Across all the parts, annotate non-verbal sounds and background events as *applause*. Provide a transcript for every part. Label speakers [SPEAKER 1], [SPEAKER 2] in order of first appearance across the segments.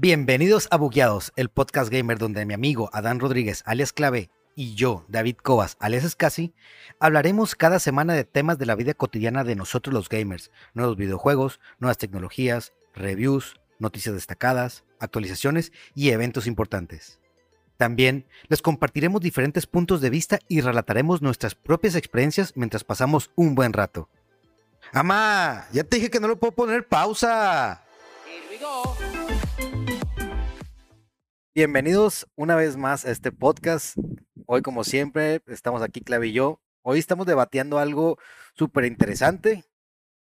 [SPEAKER 1] Bienvenidos a Bugueados, el podcast gamer donde mi amigo Adán Rodríguez, alias Clave, y yo, David Cobas, alias Escasi, hablaremos cada semana de temas de la vida cotidiana de nosotros los gamers, nuevos videojuegos, nuevas tecnologías, reviews, noticias destacadas, actualizaciones y eventos importantes. También les compartiremos diferentes puntos de vista y relataremos nuestras propias experiencias mientras pasamos un buen rato. ¡Amá! Ya te dije que no lo puedo poner pausa. Bienvenidos una vez más a este podcast. Hoy, como siempre, estamos aquí, Clave y yo. Hoy estamos debatiendo algo súper interesante.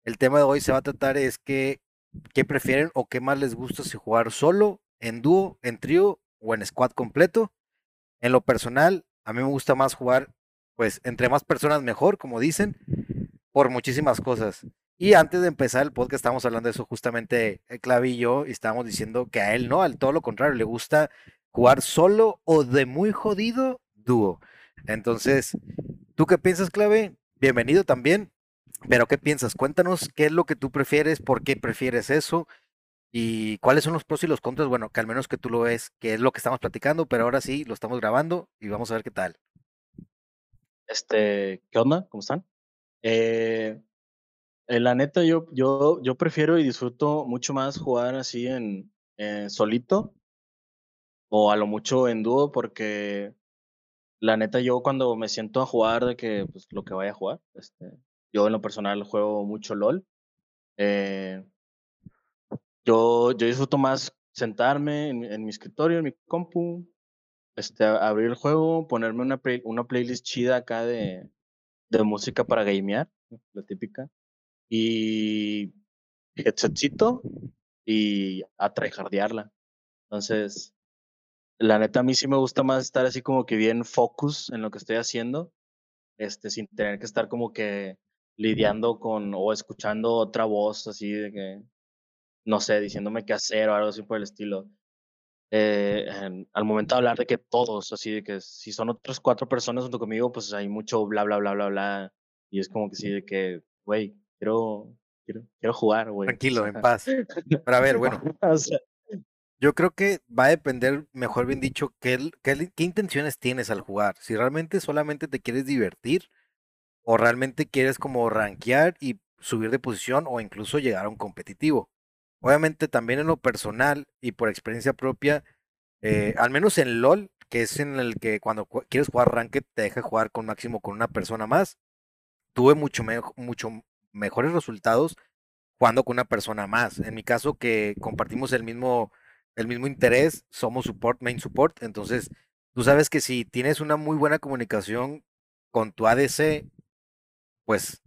[SPEAKER 1] El tema de hoy se va a tratar es que, qué prefieren o qué más les gusta si jugar solo, en dúo, en trío o en squad completo. En lo personal, a mí me gusta más jugar, pues, entre más personas mejor, como dicen, por muchísimas cosas. Y antes de empezar el podcast estábamos hablando de eso justamente el Clave y yo, y estábamos diciendo que a él no, al todo lo contrario, le gusta jugar solo o de muy jodido dúo. Entonces, ¿tú qué piensas, Clave? Bienvenido también. Pero ¿qué piensas? Cuéntanos qué es lo que tú prefieres, por qué prefieres eso y cuáles son los pros y los contras. Bueno, que al menos que tú lo ves, que es lo que estamos platicando, pero ahora sí lo estamos grabando y vamos a ver qué tal.
[SPEAKER 2] Este, ¿qué onda? ¿Cómo están? Eh, eh, la neta, yo, yo, yo prefiero y disfruto mucho más jugar así en, solito o a lo mucho en dúo porque la neta yo cuando me siento a jugar de que pues lo que vaya a jugar, este, yo en lo personal juego mucho LOL. Eh, yo, yo disfruto más sentarme en, mi escritorio, en mi compu, este, abrir el juego, ponerme una, una playlist chida acá de, de música para gamear, la típica y headsetcito y a. Entonces, la neta a mí sí me gusta más estar así como que bien focus en lo que estoy haciendo, este, sin tener que estar como que lidiando con o escuchando otra voz así de que, no sé, diciéndome qué hacer o algo así por el estilo. Eh, al momento de hablar de que todos, así de que si son otras cuatro personas junto conmigo, pues hay mucho bla, bla, bla, bla, bla. Y es como que sí, de que, güey, quiero, quiero, quiero jugar, güey.
[SPEAKER 1] Tranquilo, en *laughs* paz. Pero a ver, bueno. yo creo que va a depender, mejor bien dicho, qué, qué, qué intenciones tienes al jugar. Si realmente solamente te quieres divertir o realmente quieres como rankear y subir de posición o incluso llegar a un competitivo. Obviamente también en lo personal y por experiencia propia, eh, al menos en LOL, que es en el que cuando quieres jugar ranked te deja jugar con máximo con una persona más, tuve mucho, mucho mejores resultados jugando con una persona más. En mi caso, que compartimos el mismo, el mismo interés, somos support, main support. Entonces, tú sabes que si tienes una muy buena comunicación con tu ADC, pues,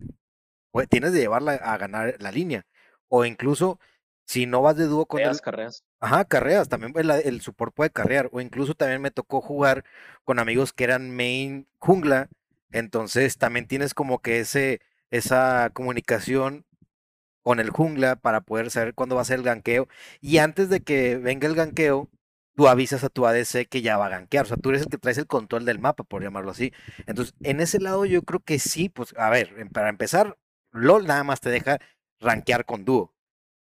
[SPEAKER 1] pues tienes de llevarla a ganar la línea. O incluso, si no vas de dúo con
[SPEAKER 2] el... carreras.
[SPEAKER 1] Ajá, carreras, también el, el support puede carrear. O incluso también me tocó jugar con amigos que eran main jungla. Entonces también tienes como que ese, esa comunicación con el jungla para poder saber cuándo va a ser el ganqueo. Y antes de que venga el ganqueo, tú avisas a tu ADC que ya va a ganquear. O sea, tú eres el que traes el control del mapa, por llamarlo así. Entonces, en ese lado yo creo que sí, pues, a ver, em, para empezar, LOL nada más te deja rankear con dúo.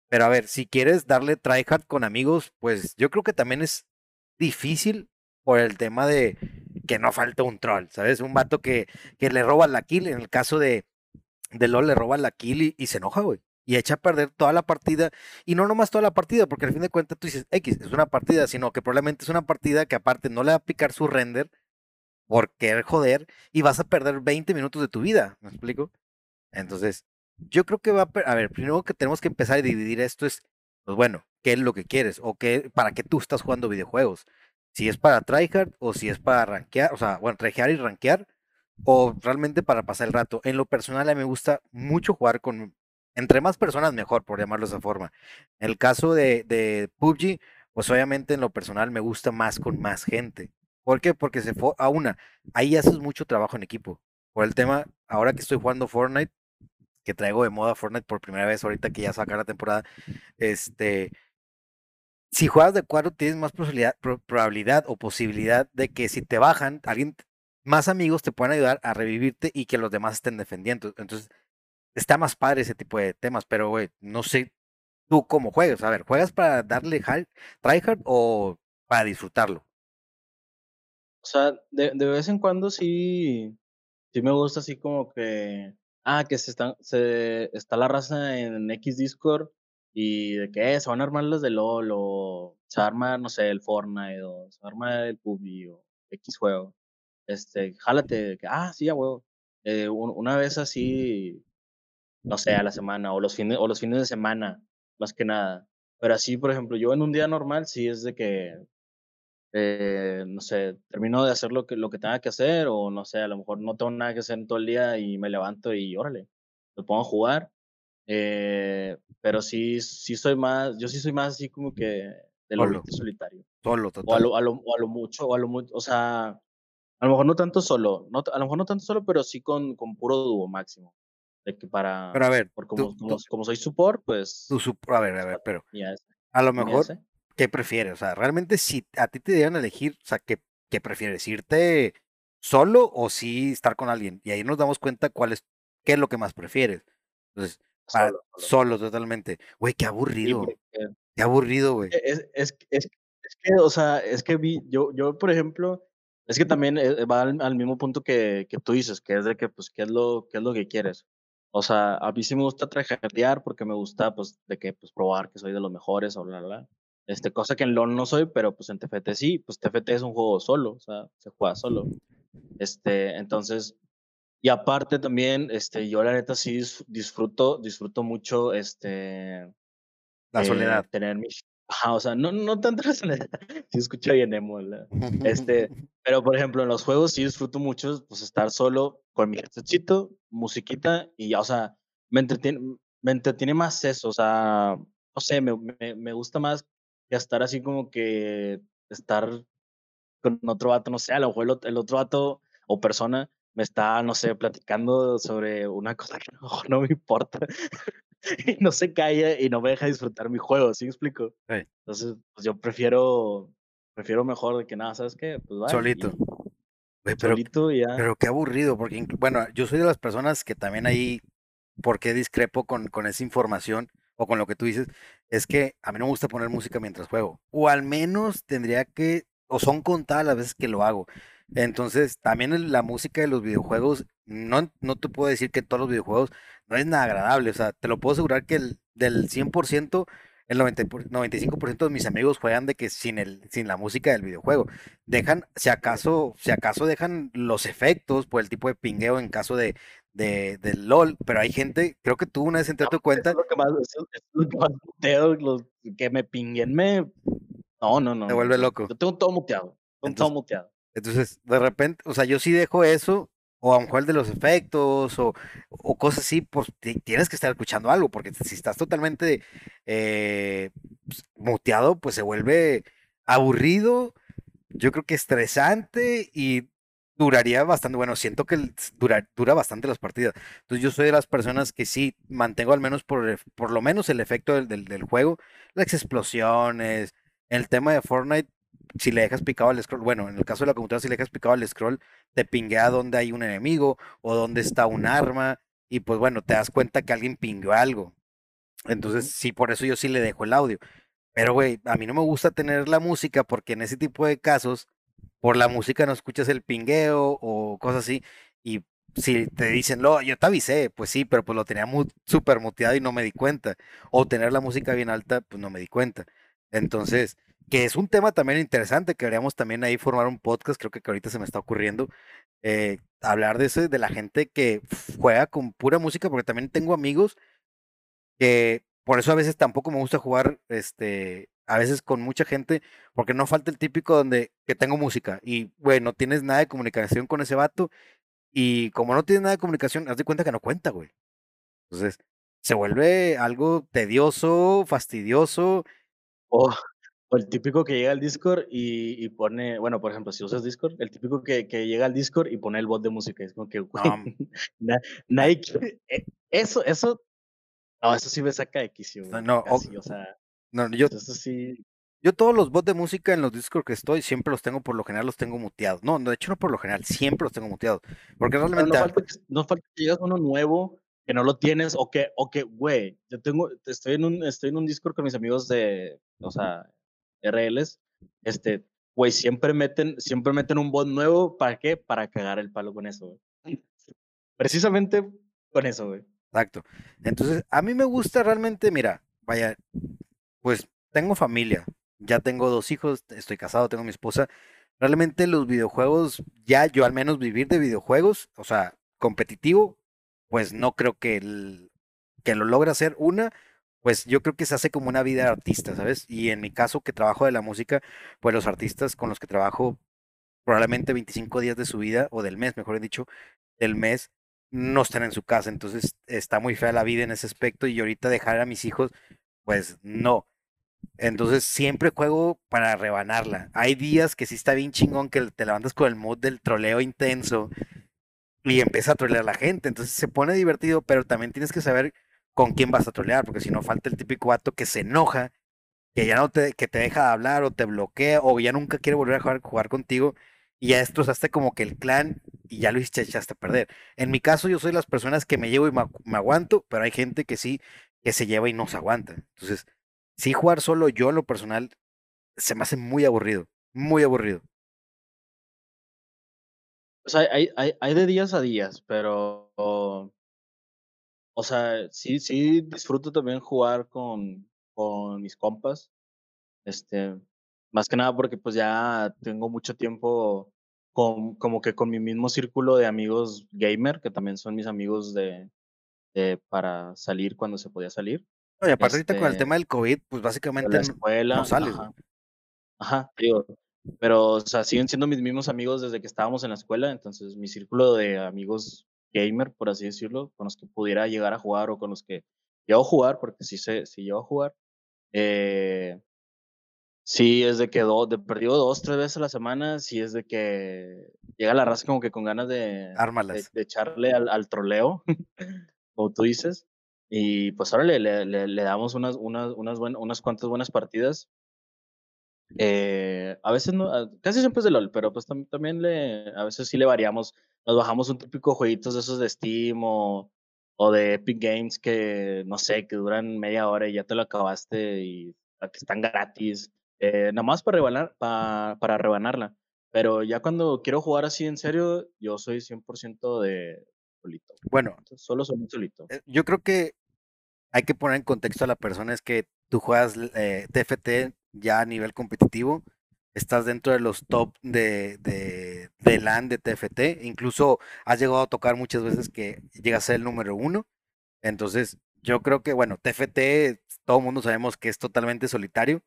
[SPEAKER 1] Pero a ver, si quieres darle tryhard con amigos, pues yo creo que también es difícil por el tema de que no falta un troll, ¿sabes? Un vato que, que le roba la kill en el caso de, de LOL le roba la kill y, se enoja, güey. Y echa a perder toda la partida. Y no nomás toda la partida, porque al fin de cuentas tú dices, X, es una partida, sino que probablemente es una partida que aparte no le va a picar su render por querer joder y vas a perder 20 minutos de tu vida. ¿Me explico? Entonces, yo creo que va a... A ver, primero que tenemos que empezar a dividir esto es, pues bueno, ¿qué es lo que quieres? ¿O qué, para qué tú estás jugando videojuegos? Si es para tryhard o si es para rankear, o sea, bueno, tryhard y rankear o realmente para pasar el rato. En lo personal a mí me gusta mucho jugar con, entre más personas mejor, por llamarlo de esa forma. En el caso de, de PUBG, pues obviamente en lo personal me gusta más con más gente. ¿Por qué? Porque se fue a una, ahí haces mucho trabajo en equipo. Por el tema, ahora que estoy jugando Fortnite, que traigo de moda Fortnite por primera vez ahorita que ya saca la temporada, este, si juegas de cuadro tienes más probabilidad, probabilidad o posibilidad de que si te bajan, alguien más amigos te pueden ayudar a revivirte y que los demás estén defendiendo. Entonces, está más padre ese tipo de temas, pero, güey, no sé tú cómo juegas. A ver, ¿juegas para darle tryhard o para disfrutarlo?
[SPEAKER 2] O sea, de, de vez en cuando sí, sí me gusta así como que, ah, que se están, se, está la raza en X Discord y de que eh, se van a armar las de LOL o se arma, no sé, el Fortnite o se arma el PUBG o X juego. Este, jálate, que, ah, sí, a huevo. Eh, una vez así, no sé, a la semana o los fines, o los fines de semana, más que nada. Pero así, por ejemplo, yo en un día normal sí es de que eh, no sé, termino de hacer lo que, lo que tenga que hacer o no sé, a lo mejor no tengo nada que hacer en todo el día y me levanto y órale, me pongo a jugar. Eh, pero sí, sí soy más, yo sí soy más así como que de lo solitario.
[SPEAKER 1] Solo,
[SPEAKER 2] total. O a lo, a, lo, a lo, mucho, o a lo mucho, o sea, a lo mejor no tanto solo, no, a lo mejor no tanto solo, pero sí con, con puro dúo máximo. De que para,
[SPEAKER 1] pero a ver,
[SPEAKER 2] por como, como, soy support, pues...
[SPEAKER 1] Tu, a ver, a ver, pero a lo mejor ¿qué prefieres? O sea, realmente si a ti te dieran a elegir, o sea, ¿qué, qué prefieres? ¿Irte solo o sí estar con alguien? Y ahí nos damos cuenta cuál es, qué es lo que más prefieres. Entonces, solo, totalmente. Güey, qué aburrido. qué aburrido, güey.
[SPEAKER 2] E, es, es, es, es, que, o sea, es que vi, yo, yo, por ejemplo, es que también eh, va al, mismo punto que, que, tú dices, que es de que, pues, ¿qué es lo, qué es lo que quieres? O sea, a mí sí me gusta trajetear porque me gusta, pues, de que, pues, probar que soy de los mejores o bla, bla, bla. Este, cosa que en LOL no soy, pero pues en TFT sí, pues TFT es un juego solo, o sea, se juega solo. Este, entonces, y aparte también, este, yo la neta sí disfruto, disfruto mucho, este...
[SPEAKER 1] La soledad.
[SPEAKER 2] Eh, tener mi... Ajá, o sea, no, no tanto la soledad, *laughs* sí escucho bien emo, este, *laughs* pero por ejemplo, en los juegos sí disfruto mucho, pues estar solo con mi headsetcito, musiquita, y ya, o sea, me entretiene, me entretiene más eso, o sea, no sé, me, me, me gusta más que estar así como que estar con otro vato, no sé, a lo mejor el, otro vato o persona me está, no sé, platicando sobre una cosa que no, no me importa *laughs* y no se calla y no me deja disfrutar mi juego, ¿sí me explico? Entonces, pues yo prefiero, prefiero mejor de que nada, ¿sabes qué? Pues
[SPEAKER 1] Solito.
[SPEAKER 2] pero, solito ya.
[SPEAKER 1] Pero qué aburrido, porque, bueno, yo soy de las personas que también ahí, porque discrepo con, con esa información? o con lo que tú dices, es que a mí no me gusta poner música mientras juego. O al menos tendría que, o son contadas las veces que lo hago. Entonces, también la música de los videojuegos, no, no te puedo decir que todos los videojuegos no es nada agradable. O sea, te lo puedo asegurar que el, del 100%, el 90, 95% de mis amigos juegan de que sin, el, sin la música del videojuego. Dejan, si acaso, si acaso dejan los efectos por el tipo de pingueo en caso de, de, del LOL, pero hay gente, creo que tú una vez entré a tu cuenta.
[SPEAKER 2] es lo que más, es lo que más muteo, los que me pinguen, me. No, no, no.
[SPEAKER 1] Me vuelve loco.
[SPEAKER 2] Yo tengo todo muteado. Tengo todo muteado.
[SPEAKER 1] Entonces, de repente, o sea, yo sí dejo eso, o a el de los efectos, o, o cosas así, pues tienes que estar escuchando algo, porque si estás totalmente eh, pues, muteado, pues se vuelve aburrido, yo creo que estresante y duraría bastante, bueno, siento que dura, dura bastante las partidas. Entonces yo soy de las personas que sí mantengo al menos por, por lo menos el efecto del, del, juego, las explosiones, el tema de Fortnite, si le dejas picado al scroll, bueno, en el caso de la computadora, si le dejas picado al scroll, te pinguea dónde hay un enemigo o dónde está un arma, y pues bueno, te das cuenta que alguien pingueó algo. Entonces, sí, por eso yo sí le dejo el audio. Pero, güey, a mí no me gusta tener la música porque en ese tipo de casos por la música no escuchas el pingueo o cosas así. Y si te dicen, lo, yo te avisé, pues sí, pero pues lo tenía muy, súper muteado y no me di cuenta. O tener la música bien alta, pues no me di cuenta. Entonces, que es un tema también interesante, que deberíamos también ahí formar un podcast, creo que, ahorita se me está ocurriendo, eh, hablar de eso, de la gente que juega con pura música, porque también tengo amigos que por eso a veces tampoco me gusta jugar este a veces con mucha gente, porque no falta el típico donde que tengo música y, güey, no tienes nada de comunicación con ese vato y como no tienes nada de comunicación, haz de cuenta que no cuenta, güey. Entonces, se vuelve algo tedioso, fastidioso.
[SPEAKER 2] O, el típico que llega al Discord y, pone, bueno, por ejemplo, si usas Discord, el típico que, que llega al Discord y pone el bot de música. Es como que, *laughs* güey, eh, eso, eso, no, eso sí me saca de quicio.
[SPEAKER 1] No,
[SPEAKER 2] o sea
[SPEAKER 1] no, yo, Yo todos los bots de música en los Discord que estoy, siempre los tengo, por lo general los tengo muteados. No, de hecho no por lo general, siempre los tengo muteados. Porque realmente...
[SPEAKER 2] No, falta, que, no falta que llegas uno nuevo que no lo tienes o que, o que, güey, yo tengo, estoy en un, estoy en un Discord con mis amigos de, o sea, RLs, este, güey, siempre meten, siempre meten un bot nuevo, ¿para qué? Para cagar el palo con eso, güey. Precisamente con eso, güey.
[SPEAKER 1] Exacto. Entonces, a mí me gusta realmente, mira, vaya, pues tengo familia, ya tengo dos hijos, estoy casado, tengo mi esposa. Realmente los videojuegos, ya yo al menos vivir de videojuegos, o sea, competitivo, pues no creo que, el, que lo logre hacer una, pues yo creo que se hace como una vida de artista, ¿sabes? Y en mi caso que trabajo de la música, pues los artistas con los que trabajo probablemente 25 días de su vida, o del mes, mejor dicho, del mes, no están en su casa. Entonces está muy fea la vida en ese aspecto y ahorita dejar a mis hijos, pues no. Entonces siempre juego para rebanarla. Hay días que sí está bien chingón que te levantas con el mood del troleo intenso y empieza a trolear a la gente. Entonces se pone divertido, pero también tienes que saber con quién vas a trolear, porque si no falta el típico vato que se enoja, que ya no te, que te deja de hablar o te bloquea o ya nunca quiere volver a jugar, contigo y ya destrozaste como que el clan y ya lo echaste a perder. En mi caso yo soy las personas que me llevo y me, aguanto, pero hay gente que sí, que se lleva y no se aguanta. Entonces, sí jugar solo yo lo personal se me hace muy aburrido, muy aburrido.
[SPEAKER 2] O sea, hay, hay, hay de días a días, pero, o, sea, sí, sí disfruto también jugar con, con mis compas. Este, más que nada porque pues ya tengo mucho tiempo con, como que con mi mismo círculo de amigos gamer, que también son mis amigos de, de para salir cuando se podía salir.
[SPEAKER 1] Y aparte ahorita con el este tema del COVID, pues básicamente
[SPEAKER 2] escuela, no sales. Ajá, ajá digo, pero, o sea, siguen siendo mis mismos amigos desde que estábamos en la escuela, entonces mi círculo de amigos gamer, por así decirlo, con los que pudiera llegar a jugar o con los que llevo a jugar, porque sí, sé, sí llevo a jugar, eh, sí es de que do, de perdido dos, tres veces a la semana, sí es de que llega la raza como que con ganas de, de, echarle al, al troleo, *laughs* como tú dices, y pues ahora le, le, le, damos unas, unas, unas, unas cuantas buenas partidas eh, a veces no, ah, casi siempre es de LOL, pero pues también le, a veces sí le variamos. Nos bajamos un típico jueguitos de esos de Steam o, o de Epic Games que, no sé, que duran media hora y ya te lo acabaste y que están gratis. Eh, nada más para, rebanar, para, para rebanarla. Pero ya cuando quiero jugar así en serio, yo soy 100% de solito.
[SPEAKER 1] Bueno,
[SPEAKER 2] solo soy solito.
[SPEAKER 1] Eh, yo creo que hay que poner en contexto a la persona es que tú juegas eh, TFT ya a nivel competitivo, estás dentro de los top de, de, de LAN de TFT, incluso has llegado a tocar muchas veces que llegas a ser el número uno, entonces yo creo que, bueno, TFT, todo mundo sabemos que es totalmente solitario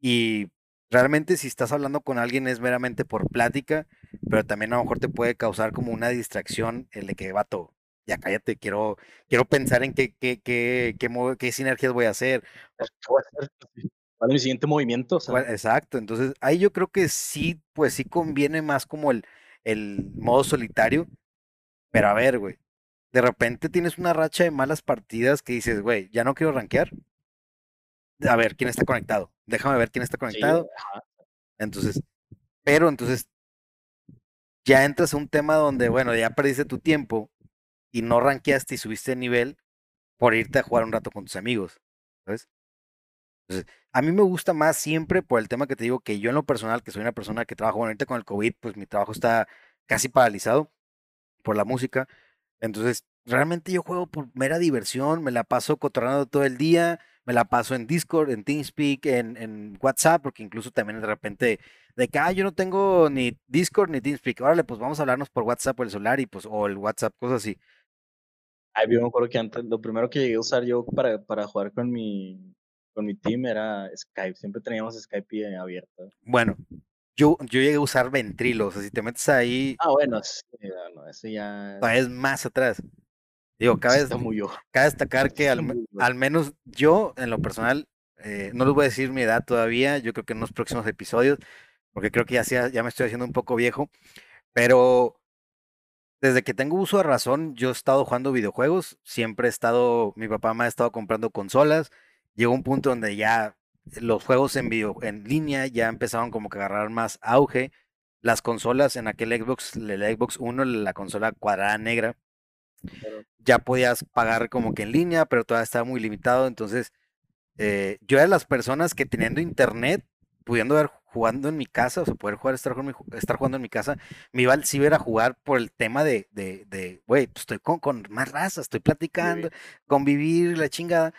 [SPEAKER 1] y realmente si estás hablando con alguien es meramente por plática, pero también a lo mejor te puede causar como una distracción el de que, vato, ya cállate, quiero, quiero pensar en qué, qué, qué, qué, qué sinergias voy a hacer.
[SPEAKER 2] ¿Cuál es mi siguiente movimiento?
[SPEAKER 1] Exacto, entonces ahí yo creo que sí, pues sí conviene más como el, el modo solitario, pero a ver, güey, de repente tienes una racha de malas partidas que dices, güey, ya no quiero rankear. A ver, ¿quién está conectado? Déjame ver quién está conectado. entonces, pero entonces ya entras a un tema donde, bueno, ya perdiste tu tiempo y no rankeaste y subiste de nivel por irte a jugar un rato con tus amigos, ¿sabes? Entonces, a mí me gusta más siempre por el tema que te digo que yo en lo personal, que soy una persona que trabaja, bueno, con el COVID, pues mi trabajo está casi paralizado por la música. Entonces, realmente yo juego por mera diversión, me la paso cotorreando todo el día, me la paso en Discord, en TeamSpeak, en, en WhatsApp, porque incluso también de repente de que, ah, yo no tengo ni Discord ni TeamSpeak, órale, pues vamos a hablarnos por WhatsApp o el celular y pues, o el WhatsApp, cosas así.
[SPEAKER 2] Ay, yo me acuerdo que antes, lo primero que llegué a usar yo para, para jugar con mi, con mi team era Skype, siempre teníamos Skype abierto.
[SPEAKER 1] Bueno, yo, yo llegué a usar Ventrilo, o sea, si te metes ahí...
[SPEAKER 2] Ah, bueno, sí, ese ya...
[SPEAKER 1] Es más atrás. Digo, *laughs* cabe, cabe destacar que *laughs* al, al, menos yo, en lo personal, eh, no les voy a decir mi edad todavía, yo creo que en los próximos episodios, porque creo que ya, ya me estoy haciendo un poco viejo, pero desde que tengo uso de razón, yo he estado jugando videojuegos, siempre he estado, mi papá me ha estado comprando consolas, llegó un punto donde ya los juegos en video, en línea ya empezaron como que a agarrar más auge, las consolas en aquel Xbox, el Xbox 1, la consola cuadrada negra, ya podías pagar como que en línea, pero todavía estaba muy limitado. Entonces, eh, yo era de las personas que teniendo internet, pudiendo ver jugando en mi casa, o sea, poder jugar, estar, estar jugando en mi casa, me iba al ciber a jugar por el tema de, de, güey, pues estoy con, con, más raza, estoy platicando, convivir, la chingada,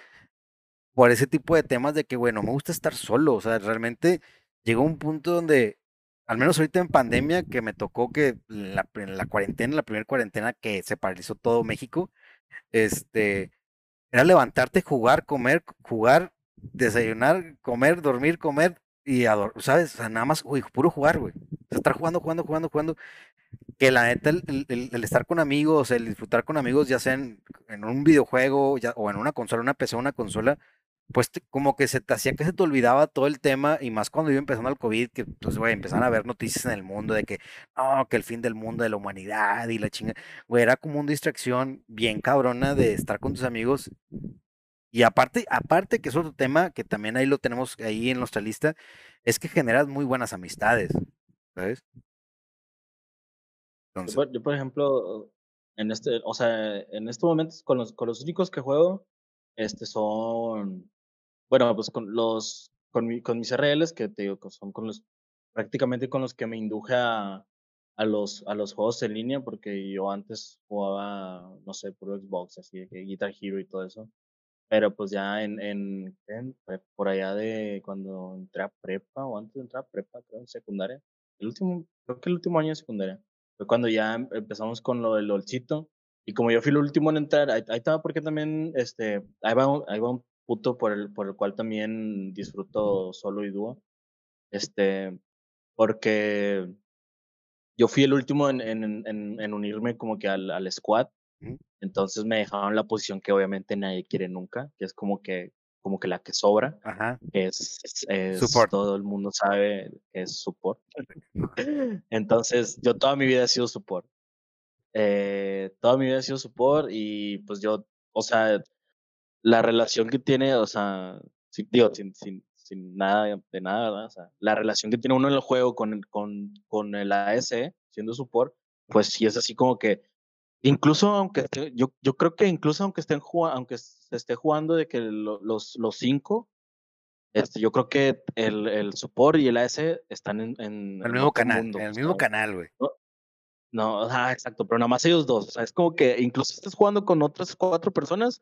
[SPEAKER 1] por ese tipo de temas de que, bueno, me gusta estar solo, o sea, realmente llegó un punto donde, al menos ahorita en pandemia, que me tocó que la, la cuarentena, la primera cuarentena que se paralizó todo México, este, era levantarte, jugar, comer, jugar, desayunar, comer, dormir, comer y ador ¿sabes? O sea, nada más, uy, puro jugar, güey. O sea, estar jugando, jugando, jugando, jugando. Que la neta, el, el, estar con amigos, el disfrutar con amigos, ya sea en, en un videojuego ya, o en una consola, una PC, una consola, pues como que se te hacía que se te olvidaba todo el tema y más cuando iba empezando el COVID, que pues, güey, empezaron a ver noticias en el mundo de que, no, que el fin del mundo, de la humanidad y la chinga, güey, era como una distracción bien cabrona de estar con tus amigos. Y aparte, aparte que es otro tema que también ahí lo tenemos ahí en nuestra lista, es que generas muy buenas amistades, ¿sabes?
[SPEAKER 2] Entonces. Yo, por ejemplo, en este, o sea, en estos momentos con los, con los únicos que juego, este son bueno, pues con los, con, mi, con mis RLs, que te digo, que son con los, prácticamente con los que me induje a, a los, a los juegos en línea, porque yo antes jugaba, no sé, por Xbox, así de que Guitar Hero y todo eso. Pero pues ya en, en, por allá de cuando entré a prepa, o antes de entrar a prepa, creo, en secundaria, el último, creo que el último año de secundaria, fue cuando ya empezamos con lo del LOLcito. Y como yo fui el último en entrar, ahí, estaba porque también, este, ahí va, ahí va un puto por el, por el cual también disfruto solo y dúo. Este, porque yo fui el último en, en, en, unirme como que al, al squad. Entonces me dejaron la posición que obviamente nadie quiere nunca, que es como que, como que la que sobra,
[SPEAKER 1] Ajá.
[SPEAKER 2] que es, es, todo el mundo sabe que es support. *laughs* Entonces yo toda mi vida he sido support. Eh, toda mi vida he sido support y pues yo, o sea, la relación que tiene, o sea, digo, sin, sin, sin, nada de nada, ¿verdad? O sea, la relación que tiene uno en el juego con el, con, con el AS, siendo support, pues sí es así como que, incluso aunque yo, yo creo que incluso aunque estén jugando, aunque se esté jugando de que los, los cinco, este, yo creo que el, el support y el AS están en, en
[SPEAKER 1] el mismo canal, en el mismo canal, güey.
[SPEAKER 2] No, no exacto, pero nada más ellos dos. O sea, es como que incluso estés jugando con otras cuatro personas,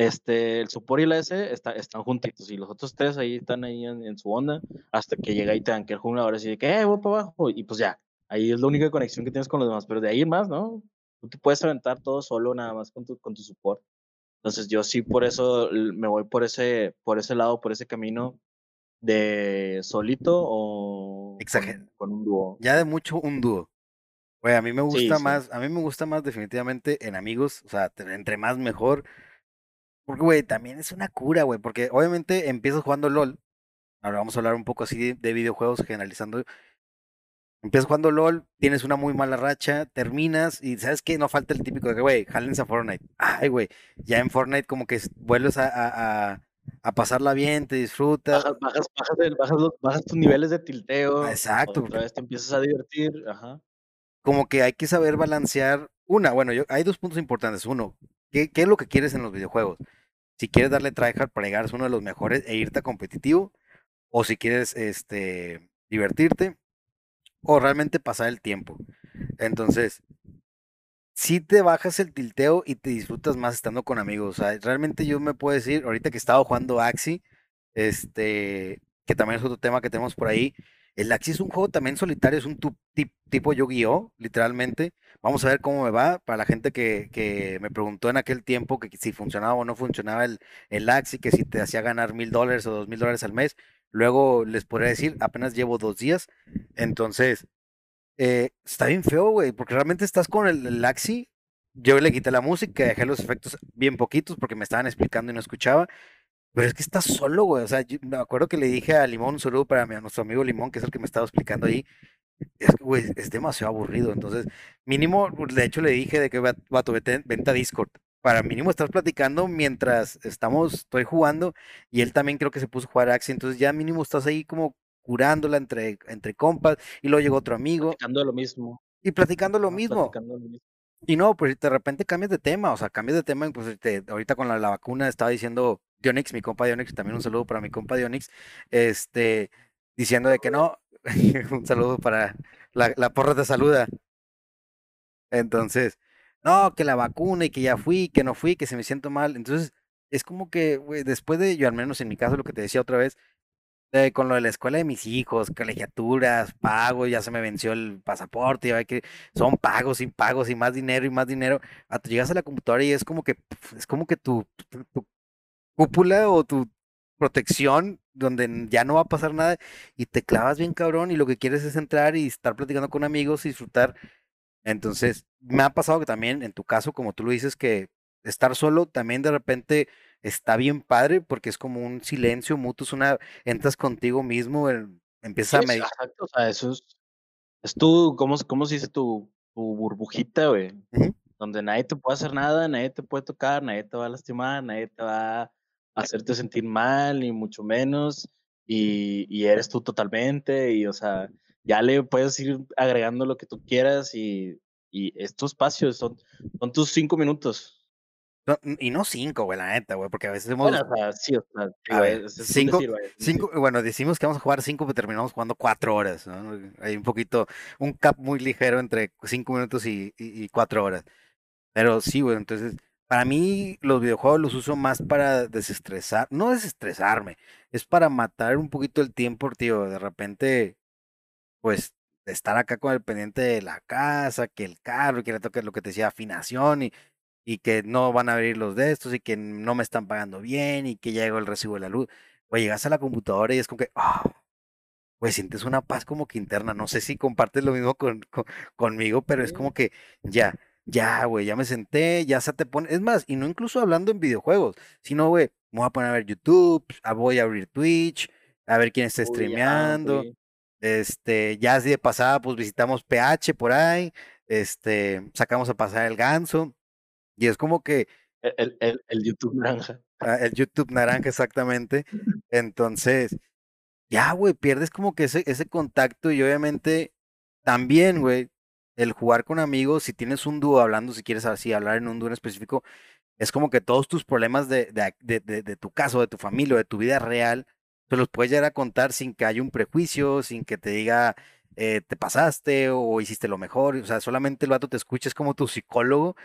[SPEAKER 2] este, el support y la S está, están juntitos y los otros tres ahí están ahí en, su onda hasta que llega y te dan que el jugador así de que, eh, voy para abajo. Y pues ya, ahí es la única conexión que tienes con los demás, pero de ahí más, ¿no? Tú te puedes aventar todo solo nada más con tu, con tu support. Entonces yo sí por eso me voy por ese, por ese lado, por ese camino de solito o Con, un dúo.
[SPEAKER 1] Ya de mucho un dúo. Güey, a mí me gusta más, a mí me gusta más definitivamente en amigos, o sea, entre más mejor porque, güey, también es una cura, güey, porque obviamente empiezas jugando LOL. Ahora vamos a hablar un poco así de videojuegos, generalizando. Empiezas jugando LOL, tienes una muy mala racha, terminas y ¿sabes qué? No falta el típico de que, güey, jálense a Fortnite. Ay, güey, ya en Fortnite como que vuelves a, a, a, pasarla bien, te disfrutas.
[SPEAKER 2] Bajas, bajas, bajas, bajas, tus niveles de tilteo.
[SPEAKER 1] Exacto.
[SPEAKER 2] Otra vez te empiezas a divertir. Ajá.
[SPEAKER 1] Como que hay que saber balancear. Una, bueno, yo, hay dos puntos importantes. Uno, ¿qué, ¿qué es lo que quieres en los videojuegos? Si quieres darle tryhard para llegar a uno de los mejores e irte a competitivo, o si quieres este, divertirte, o realmente pasar el tiempo. Entonces, si te bajas el tilteo y te disfrutas más estando con amigos. Realmente yo me puedo decir, ahorita que he estado jugando Axi, este, que también es otro tema que tenemos por ahí, el Axi es un juego también solitario, es un tipo Yu-Gi-Oh, literalmente. Vamos a ver cómo me va. Para la gente que, me preguntó en aquel tiempo que si funcionaba o no funcionaba el, el que si te hacía ganar mil dólares o dos mil dólares al mes, luego les podría decir, apenas llevo dos días. Entonces, eh, está bien feo, güey, porque realmente estás con el, el Axi. Yo le quité la música, dejé los efectos bien poquitos porque me estaban explicando y no escuchaba. Pero es que estás solo, güey. O sea, me acuerdo que le dije a Limón, un saludo para mi, a nuestro amigo Limón, que es el que me estaba explicando ahí. Es que, güey, es demasiado aburrido. Entonces, mínimo, de hecho le dije de que, vato, vete, vente a Discord. Para mínimo estar platicando mientras estamos, estoy jugando. Y él también creo que se puso a jugar Axie. Entonces, ya mínimo estás ahí como curándola entre, entre compas. Y luego llegó otro amigo.
[SPEAKER 2] Platicando lo mismo.
[SPEAKER 1] Y platicando lo mismo. Y no, pues de repente cambias de tema, o sea, cambias de tema, pues este, ahorita con la, la vacuna estaba diciendo Dionix, mi compa Dionix, también un saludo para mi compa Dionix, este, diciendo de que no, *laughs* un saludo para la, la porra te saluda. Entonces, no, que la vacuna y que ya fui, que no fui, que se me siento mal. Entonces, es como que, güey, después de, yo al menos en mi caso, lo que te decía otra vez, eh, con lo de la escuela de mis hijos, colegiaturas, pago, ya se me venció el pasaporte, ya ve que son pagos sin pagos y más dinero y más dinero. Llegas a la computadora y es como que es como que tu, tu, tu cúpula o tu protección donde ya no va a pasar nada y te clavas bien cabrón y lo que quieres es entrar y estar platicando con amigos y disfrutar. Entonces, me ha pasado que también en tu caso, como tú lo dices, que estar solo también de repente está bien padre porque es como un silencio mutuo, es una, entras contigo mismo, el-
[SPEAKER 2] Sí,
[SPEAKER 1] empiezas a meditar.
[SPEAKER 2] exacto, o sea, eso es es tu, ¿cómo cómo se dice? Tu tu burbujita, güey, donde nadie te puede hacer nada, nadie te puede tocar, nadie te va a lastimar, nadie te va a hacerte sentir mal, ni mucho menos, y y eres tú totalmente, y, o sea, ya le puedes ir agregando lo que tú quieras, y y es tu espacio, son son tus 5 minutos.
[SPEAKER 1] y no cinco, güey, la neta, güey, porque a veces
[SPEAKER 2] Bueno,
[SPEAKER 1] hemos,
[SPEAKER 2] o sea, sí, o sea,
[SPEAKER 1] a
[SPEAKER 2] digo,
[SPEAKER 1] ver, cinco,
[SPEAKER 2] decir.
[SPEAKER 1] cinco, bueno, decimos que vamos a jugar cinco, pero terminamos jugando cuatro horas, ¿no? Hay un poquito, un cap muy ligero entre cinco minutos y, y, y cuatro horas. Pero sí, güey, entonces, para mí los videojuegos los uso más para desestresar, no desestresarme, es para matar un poquito el tiempo, tío, de repente, pues, estar acá con el pendiente de la casa, que el carro, que le toque lo que te decía, afinación, y, y que no van a abrir los de estos, y que no me están pagando bien, y que ya llegó el recibo de la luz. Güey, llegas a la computadora y es como que, ah, pues sientes una paz como que interna. No sé si compartes lo mismo con, con- conmigo, pero es como que ya, ya, güey, ya me senté, ya se te pone. Es más, y no incluso hablando en videojuegos, sino, güey, me voy a poner a ver YouTube, voy a abrir Twitch, a ver quién está
[SPEAKER 2] Uy,
[SPEAKER 1] streameando.
[SPEAKER 2] okey.
[SPEAKER 1] Este, ya así de pasada, pues visitamos PH por ahí, este, sacamos a pasar el ganso, y es como que
[SPEAKER 2] El el el el YouTube naranja.
[SPEAKER 1] ah, el YouTube naranja exactamente. *laughs* Entonces, ya, güey, pierdes como que ese, ese contacto y obviamente también, güey, el jugar con amigos, si tienes un dúo hablando, si quieres así hablar en un dúo en específico, es como que todos tus problemas de, de, de, tu caso, de tu familia, de tu vida real, te los puedes llegar a contar sin que haya un prejuicio, sin que te diga, eh, te pasaste o hiciste lo mejor, o sea, solamente el vato te escucha, es como tu psicólogo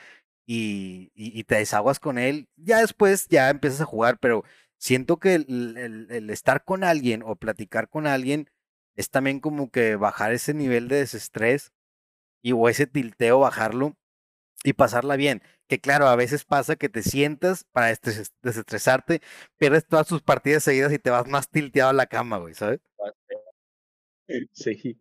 [SPEAKER 1] y, y, te desaguas con él. Ya después ya empiezas a jugar, pero siento que el, el- el estar con alguien o platicar con alguien es también como que bajar ese nivel de desestrés y o ese tilteo, bajarlo y pasarla bien. Que claro, a veces pasa que te sientas para estres- desestresarte, pierdes todas tus partidas seguidas y te vas más tilteado a la cama, güey, ¿sabes? *laughs*
[SPEAKER 2] Sí,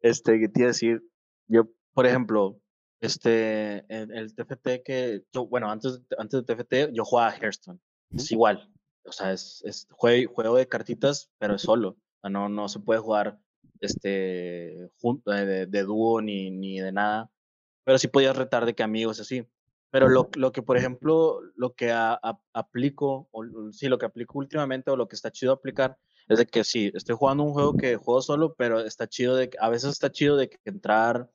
[SPEAKER 2] este, ¿qué te iba a decir? Yo, por ejemplo, este, en el TFT que yo, bueno, antes antes de TFT yo jugaba a Hearthstone, es igual, o sea, es es jue juego de cartitas, pero es solo, o sea, no no se puede jugar, este, jun eh, de de dúo ni ni de nada, pero sí podías retar de que amigos así. Pero lo lo que, por ejemplo, lo que aplico, o sí, lo que aplico últimamente, o lo que está chido aplicar, es de que sí, estoy jugando un juego que juego solo, pero está chido de a veces está chido de que entrar,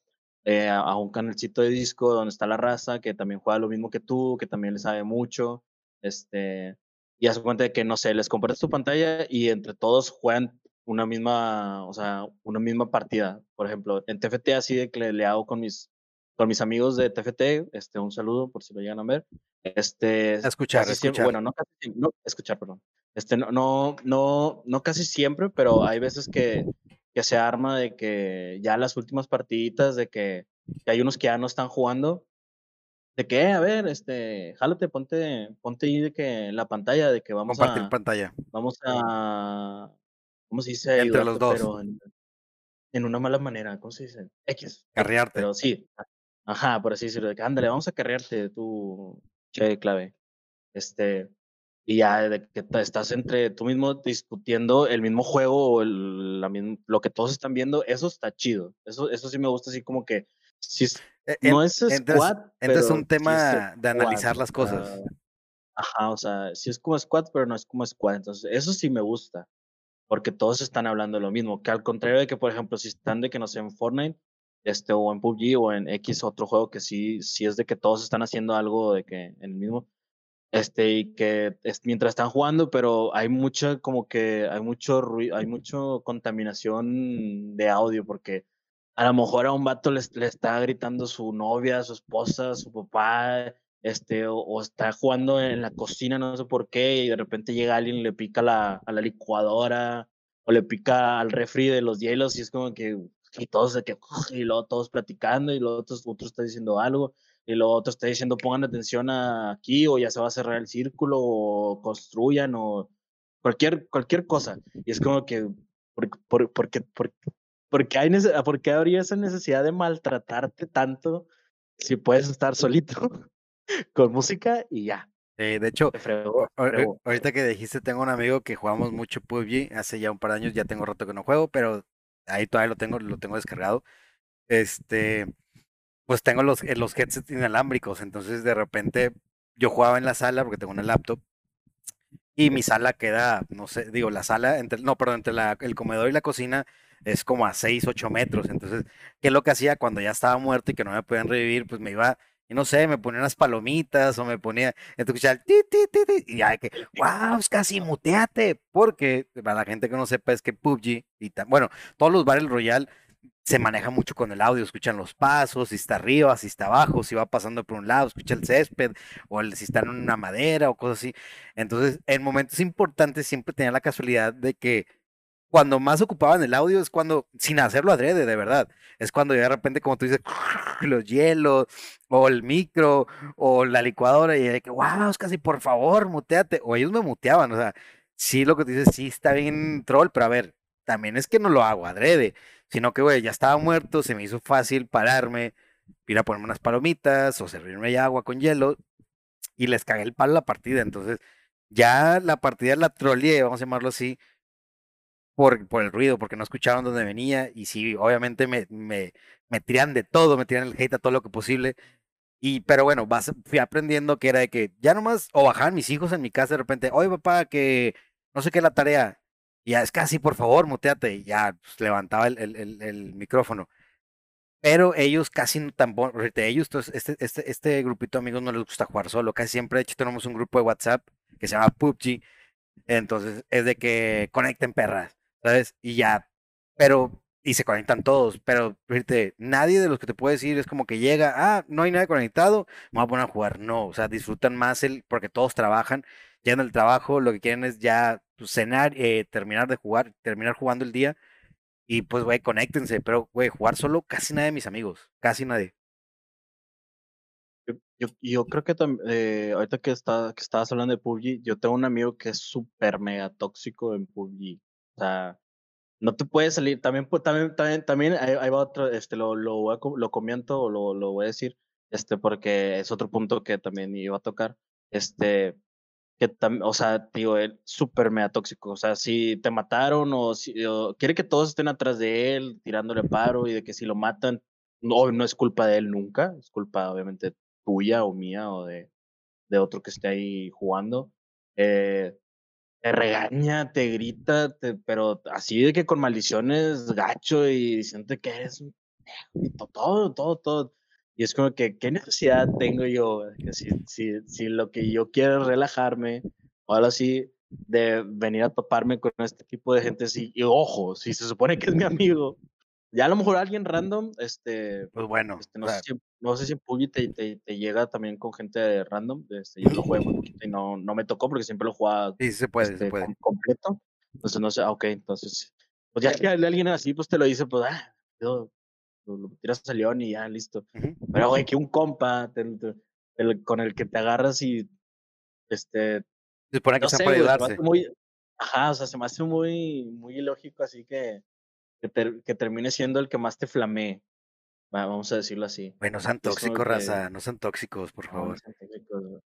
[SPEAKER 2] eh, a a un canalcito de disco donde está la raza que también juega lo mismo que tú, que también le sabe mucho, este, y haz de cuenta de que, no sé, les compartes tu pantalla y entre todos juegan una misma, o sea, una misma partida. Por ejemplo, en TFT así de que le le hago con mis con mis amigos de TFT, este, un saludo por si lo llegan a ver. Este,
[SPEAKER 1] escuchar,
[SPEAKER 2] casi siempre,
[SPEAKER 1] escuchar.
[SPEAKER 2] bueno, no casi no, escuchar, perdón. Este, no, no, no, no casi siempre, pero hay veces que, que se arma de que ya las últimas partiditas, de que, que hay unos que ya no están jugando, de que, "Eh, a ver, este, jálate, ponte, ponte ahí de que en la pantalla, de que vamos
[SPEAKER 1] Compartir
[SPEAKER 2] a,
[SPEAKER 1] pantalla
[SPEAKER 2] vamos a, ¿cómo se dice?
[SPEAKER 1] entre los dos,
[SPEAKER 2] pero en, en una mala manera, ¿cómo se dice? X,
[SPEAKER 1] carrearte.
[SPEAKER 2] pero sí, ajá, por así decirlo, de que ándale, vamos a carrearte tú, che, clave. Este, y ya de que estás entre tú mismo discutiendo el mismo juego o el, la lo que todos están viendo, eso está chido. Eso, eso sí me gusta, así como que,
[SPEAKER 1] E-
[SPEAKER 2] no es squad,
[SPEAKER 1] a
[SPEAKER 2] pero
[SPEAKER 1] un
[SPEAKER 2] sí es
[SPEAKER 1] tema de
[SPEAKER 2] squad.
[SPEAKER 1] analizar las
[SPEAKER 2] O
[SPEAKER 1] cosas.
[SPEAKER 2] ajá, o sea, sí es como squad, pero no es como squad. Entonces, eso sí me gusta porque todos están hablando lo mismo, que al contrario de que, por ejemplo, si están de que no sé, en Fortnite, este, o en PUBG o en X otro juego que sí, sí es de que todos están haciendo algo de que en el mismo, este, y que es, mientras están jugando, pero hay mucha, como que hay mucho ruido, hay mucho contaminación de audio, porque a lo mejor a un vato le, le está gritando su novia, su esposa, su papá, este, o, o, está jugando en la cocina, no sé por qué, y de repente llega alguien y le pica la, a la licuadora, o le pica al refri de los hielos, y es como que, y todos de que, y luego todos platicando, y luego otros, otro está diciendo algo, y luego otro está diciendo pongan atención a aquí, o ya se va a cerrar el círculo, o construyan, o cualquier, cualquier cosa. Y es como que, por, por, porque, por, porque, hay ¿por qué habría esa necesidad de maltratarte tanto si puedes estar solito con música y ya?
[SPEAKER 1] Eh, de hecho, fregó, fregó. ahorita que dijiste, tengo un amigo que jugamos mucho PUBG, hace ya un par de años, ya tengo rato que no juego, pero ahí todavía lo tengo, lo tengo descargado. Este, pues tengo los, eh, los headsets inalámbricos, entonces de repente yo jugaba en la sala porque tengo una laptop y mi sala queda, no sé, digo, la sala, entre, no, perdón, entre la, el comedor y la cocina es como a 6, 8 metros, entonces, ¿qué es lo que hacía cuando ya estaba muerto y que no me podían revivir? Pues me iba y no sé, me ponía unas palomitas o me ponía, escuchaba ti, ti, ti, ti, y ya que, wow, es casi muteate, porque para la gente que no sepa es que PUBG, y bueno, todos los Battle Royale se maneja mucho con el audio, escuchan los pasos, si está arriba, si está abajo, si va pasando por un lado, escucha el césped, o el, si está en una madera o cosas así. Entonces, en momentos importantes siempre tenía la casualidad de que cuando más ocupaban el audio es cuando, sin hacerlo adrede, de verdad, es cuando de repente, como tú dices, *laughs* los hielos, o el micro, o la licuadora, y de que, wow, casi por favor, muteate, o ellos me muteaban, o sea, sí, lo que tú dices, sí está bien troll, pero a ver, también es que no lo hago adrede, sino que, güey, ya estaba muerto, se me hizo fácil pararme, ir a ponerme unas palomitas, o servirme agua con hielo, y les cagué el palo a la partida, entonces, ya la partida la troleé, vamos a llamarlo así, por, por el ruido, porque no escuchaban dónde venía. Y sí, obviamente me, me, me tiran de todo, me tiran el hate a todo lo que posible. Y, pero bueno, vas, fui aprendiendo que era de que ya nomás, o bajaban mis hijos en mi casa de repente, oye papá, que no sé qué es la tarea. Y ya es casi, por favor, muteate. Y ya pues, levantaba el, el, el, micrófono. Pero ellos casi no tampoco, ellos, este, este, este grupito de amigos no les gusta jugar solo. Casi siempre, de hecho, tenemos un grupo de WhatsApp que se llama PUBG. Entonces es de que conecten perras. ¿Sabes? Y ya, pero, y se conectan todos, pero fíjate, nadie de los que te puede decir es como que llega, ah, no hay nadie conectado, me voy a poner a jugar. No, o sea, disfrutan más el, porque todos trabajan, en el trabajo lo que quieren es ya pues, cenar, eh, terminar de jugar, terminar jugando el día. Y pues, güey, conéctense, pero, güey, jugar solo casi nadie de mis amigos, casi nadie.
[SPEAKER 2] Yo, yo, creo que eh, ahorita que, que estabas hablando de PUBG, yo tengo un amigo que es súper mega tóxico en PUBG. O sea, no te puedes salir. También, también, también, también ahí, va otro, este, lo, lo, lo comento o lo, lo voy a decir, este, porque es otro punto que también iba a tocar. Este, que también, o sea, digo, él súper mega tóxico. O sea, si te mataron o si quiere que todos estén atrás de él, tirándole paro y de que si lo matan, no, no es culpa de él nunca, es culpa obviamente tuya o mía o de, de otro que esté ahí jugando. Eh, te regaña, te grita, pero así de que con maldiciones gacho y diciendo que eres un todo, todo, todo. Y es como que, ¿qué necesidad tengo yo? Que si, si, si lo que yo quiero es relajarme o algo así, de venir a toparme con este tipo de gente así. Y ojo, si se supone que es mi amigo, ya a lo mejor alguien random, este.
[SPEAKER 1] Pues bueno.
[SPEAKER 2] Este, no, sé si, no, sé si, en Puggy te, te, llega también con gente random. Este, yo lo juego muy *laughs* poquito y no, no me tocó porque siempre lo jugaba.
[SPEAKER 1] Sí, se puede, se este, puede.
[SPEAKER 2] completo. Entonces, no sé, ah, ok, entonces. Pues ya que alguien así, pues te lo dice, pues, ah, yo, lo, tiras a león y ya, listo. Pero, güey, que un compa con el que te agarras y. Este.
[SPEAKER 1] Se supone que no sé, para ayudarse.
[SPEAKER 2] Muy, ajá, o sea, se me hace muy, muy ilógico, así que que, termine siendo el que más te flamee. Vamos a decirlo así.
[SPEAKER 1] Bueno, no sean tóxicos, raza, no sean tóxicos, por favor.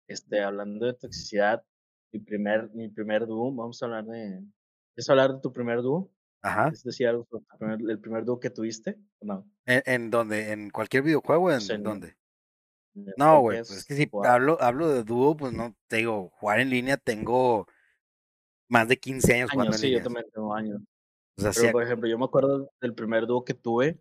[SPEAKER 2] este, hablando de toxicidad, mi primer, mi primer dúo, vamos a hablar de. ¿Quieres hablar de tu primer dúo?
[SPEAKER 1] Ajá.
[SPEAKER 2] ¿Es decir algo el primer, dúo que tuviste? No.
[SPEAKER 1] ¿En, ¿En, dónde? ¿En cualquier videojuego? ¿En dónde? No, güey, pues es que si hablo, hablo de dúo, pues no, te digo, jugar en línea tengo más de 15 años, jugando en
[SPEAKER 2] sí,
[SPEAKER 1] línea.
[SPEAKER 2] yo también tengo años. Pero, por ejemplo, yo me acuerdo del primer dúo que tuve,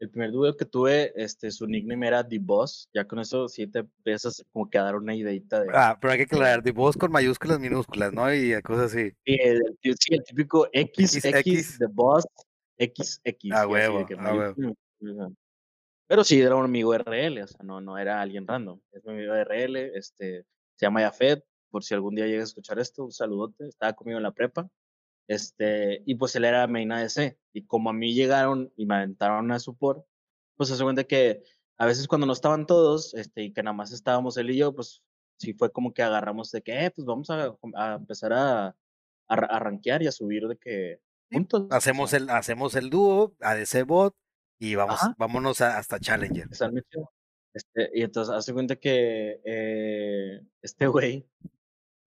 [SPEAKER 2] el primer dúo que tuve, este, su nickname era The Boss. Ya con eso sí te empiezas como que a dar una ideita de.
[SPEAKER 1] Ah, pero hay que aclarar, The Boss con mayúsculas minúsculas, ¿no? Y cosas así.
[SPEAKER 2] Sí, el, sí, el típico XX, X, The Boss, XX.
[SPEAKER 1] Ah, huevo, ah, huevo.
[SPEAKER 2] Pero sí, era un amigo RL, o sea, no, no era alguien random. Es mi amigo RL, este, se llama Yafet, por si algún día llegas a escuchar esto, un saludote, estaba conmigo en la prepa. Este, y pues él era main ADC. Y como a mí llegaron y me aventaron a support, pues se cuenta que a veces cuando no estaban todos, este, y que nada más estábamos él y yo, pues sí fue como que agarramos de que, eh, pues vamos a, a empezar a, a, a, rankear y a subir de que juntos.
[SPEAKER 1] Hacemos el, hacemos el dúo, ADC bot, y vamos, vámonos hasta Challenger.
[SPEAKER 2] Este, y entonces hace cuenta que eh, este güey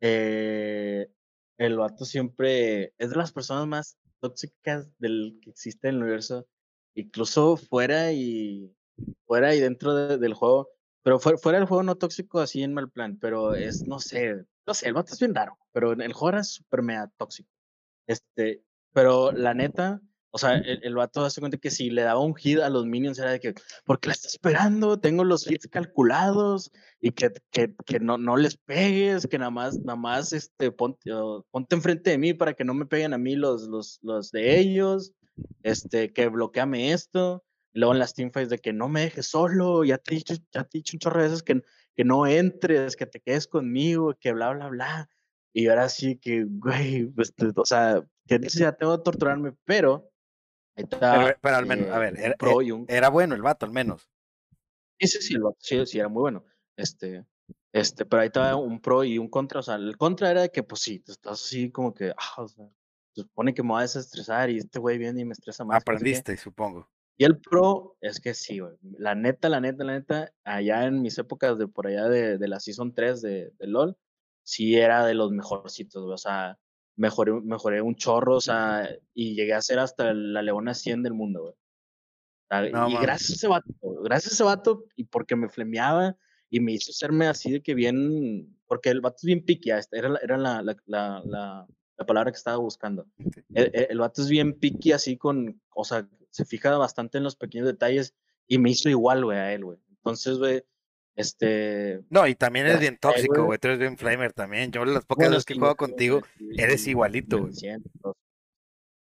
[SPEAKER 2] eh, el vato siempre es de las personas más tóxicas del que existe en el universo, incluso fuera y fuera y dentro del juego, pero fuera, del juego no tóxico así en mal plan, pero es, no sé, no sé, el vato es bien raro, pero en el juego era súper mega tóxico. Este, pero la neta, o sea, el, el vato hace cuenta que si le daba un hit a los minions era de que, ¿por qué la está esperando? Tengo los hits *laughs* calculados y que, que, que no, no les pegues, que nada más, nada más este, ponte, ponte enfrente de mí para que no me peguen a mí los, los, los de ellos, este, que bloqueame esto. Y luego en las teamfights de que no me dejes solo, ya te he dicho, ya te he dicho un chorro de veces que, que no entres, que te quedes conmigo, que bla, bla, bla. Y ahora sí que, güey, pues, o sea, que ya tengo que torturarme, pero
[SPEAKER 1] pero, al menos, a ver, era, era, bueno el vato, al menos.
[SPEAKER 2] Sí, sí, sí, el vato, sí, sí, era muy bueno. Este, este, pero ahí estaba un pro y un contra. O sea, el contra era de que, pues sí, estás así como que, ah, o sea, se supone que me va a desestresar y este güey viene y me estresa más.
[SPEAKER 1] Aprendiste, supongo.
[SPEAKER 2] Y el pro es que sí, güey. La neta, la neta, la neta, allá en mis épocas de por allá de, de la Season 3 de, de LOL, sí era de los mejorcitos, güey. O sea, mejoré, mejoré un chorro, o sea, y llegué a ser hasta la leona 100 del mundo, güey. y gracias a ese vato, gracias a ese vato, y porque me flemeaba y me hizo serme así de que bien, porque el vato es bien piqui, era, era la, la, la, la, palabra que estaba buscando. El, el, vato es bien piqui, así con, o sea, se fija bastante en los pequeños detalles y me hizo igual, güey, a él, güey. Entonces, güey, este.
[SPEAKER 1] No, y también es bien tóxico, güey. Tú eres bien flamer también. Yo las pocas veces que juego contigo, eres igualito, güey.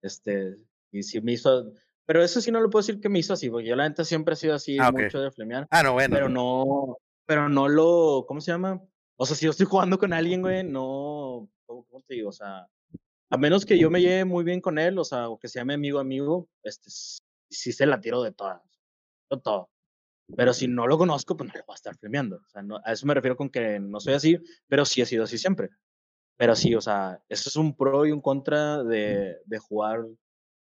[SPEAKER 2] Este, y sí me hizo. Pero eso sí no lo puedo decir que me hizo así, porque yo la neta siempre he sido así, ah, mucho de flamear.
[SPEAKER 1] Ah, no, bueno.
[SPEAKER 2] Pero no, pero no lo, ¿cómo se llama? O sea, si yo estoy jugando con alguien, güey, no, ¿cómo, te digo? O sea, a menos que yo me lleve muy bien con él, o sea, o que sea mi amigo, amigo, este, sí se la tiro de todas. De todo. Pero si no lo conozco, pues no lo voy a estar premiando. O sea, a eso me refiero con que no soy así, pero sí he sido así siempre. Pero sí, o sea, eso es un pro y un contra de, de jugar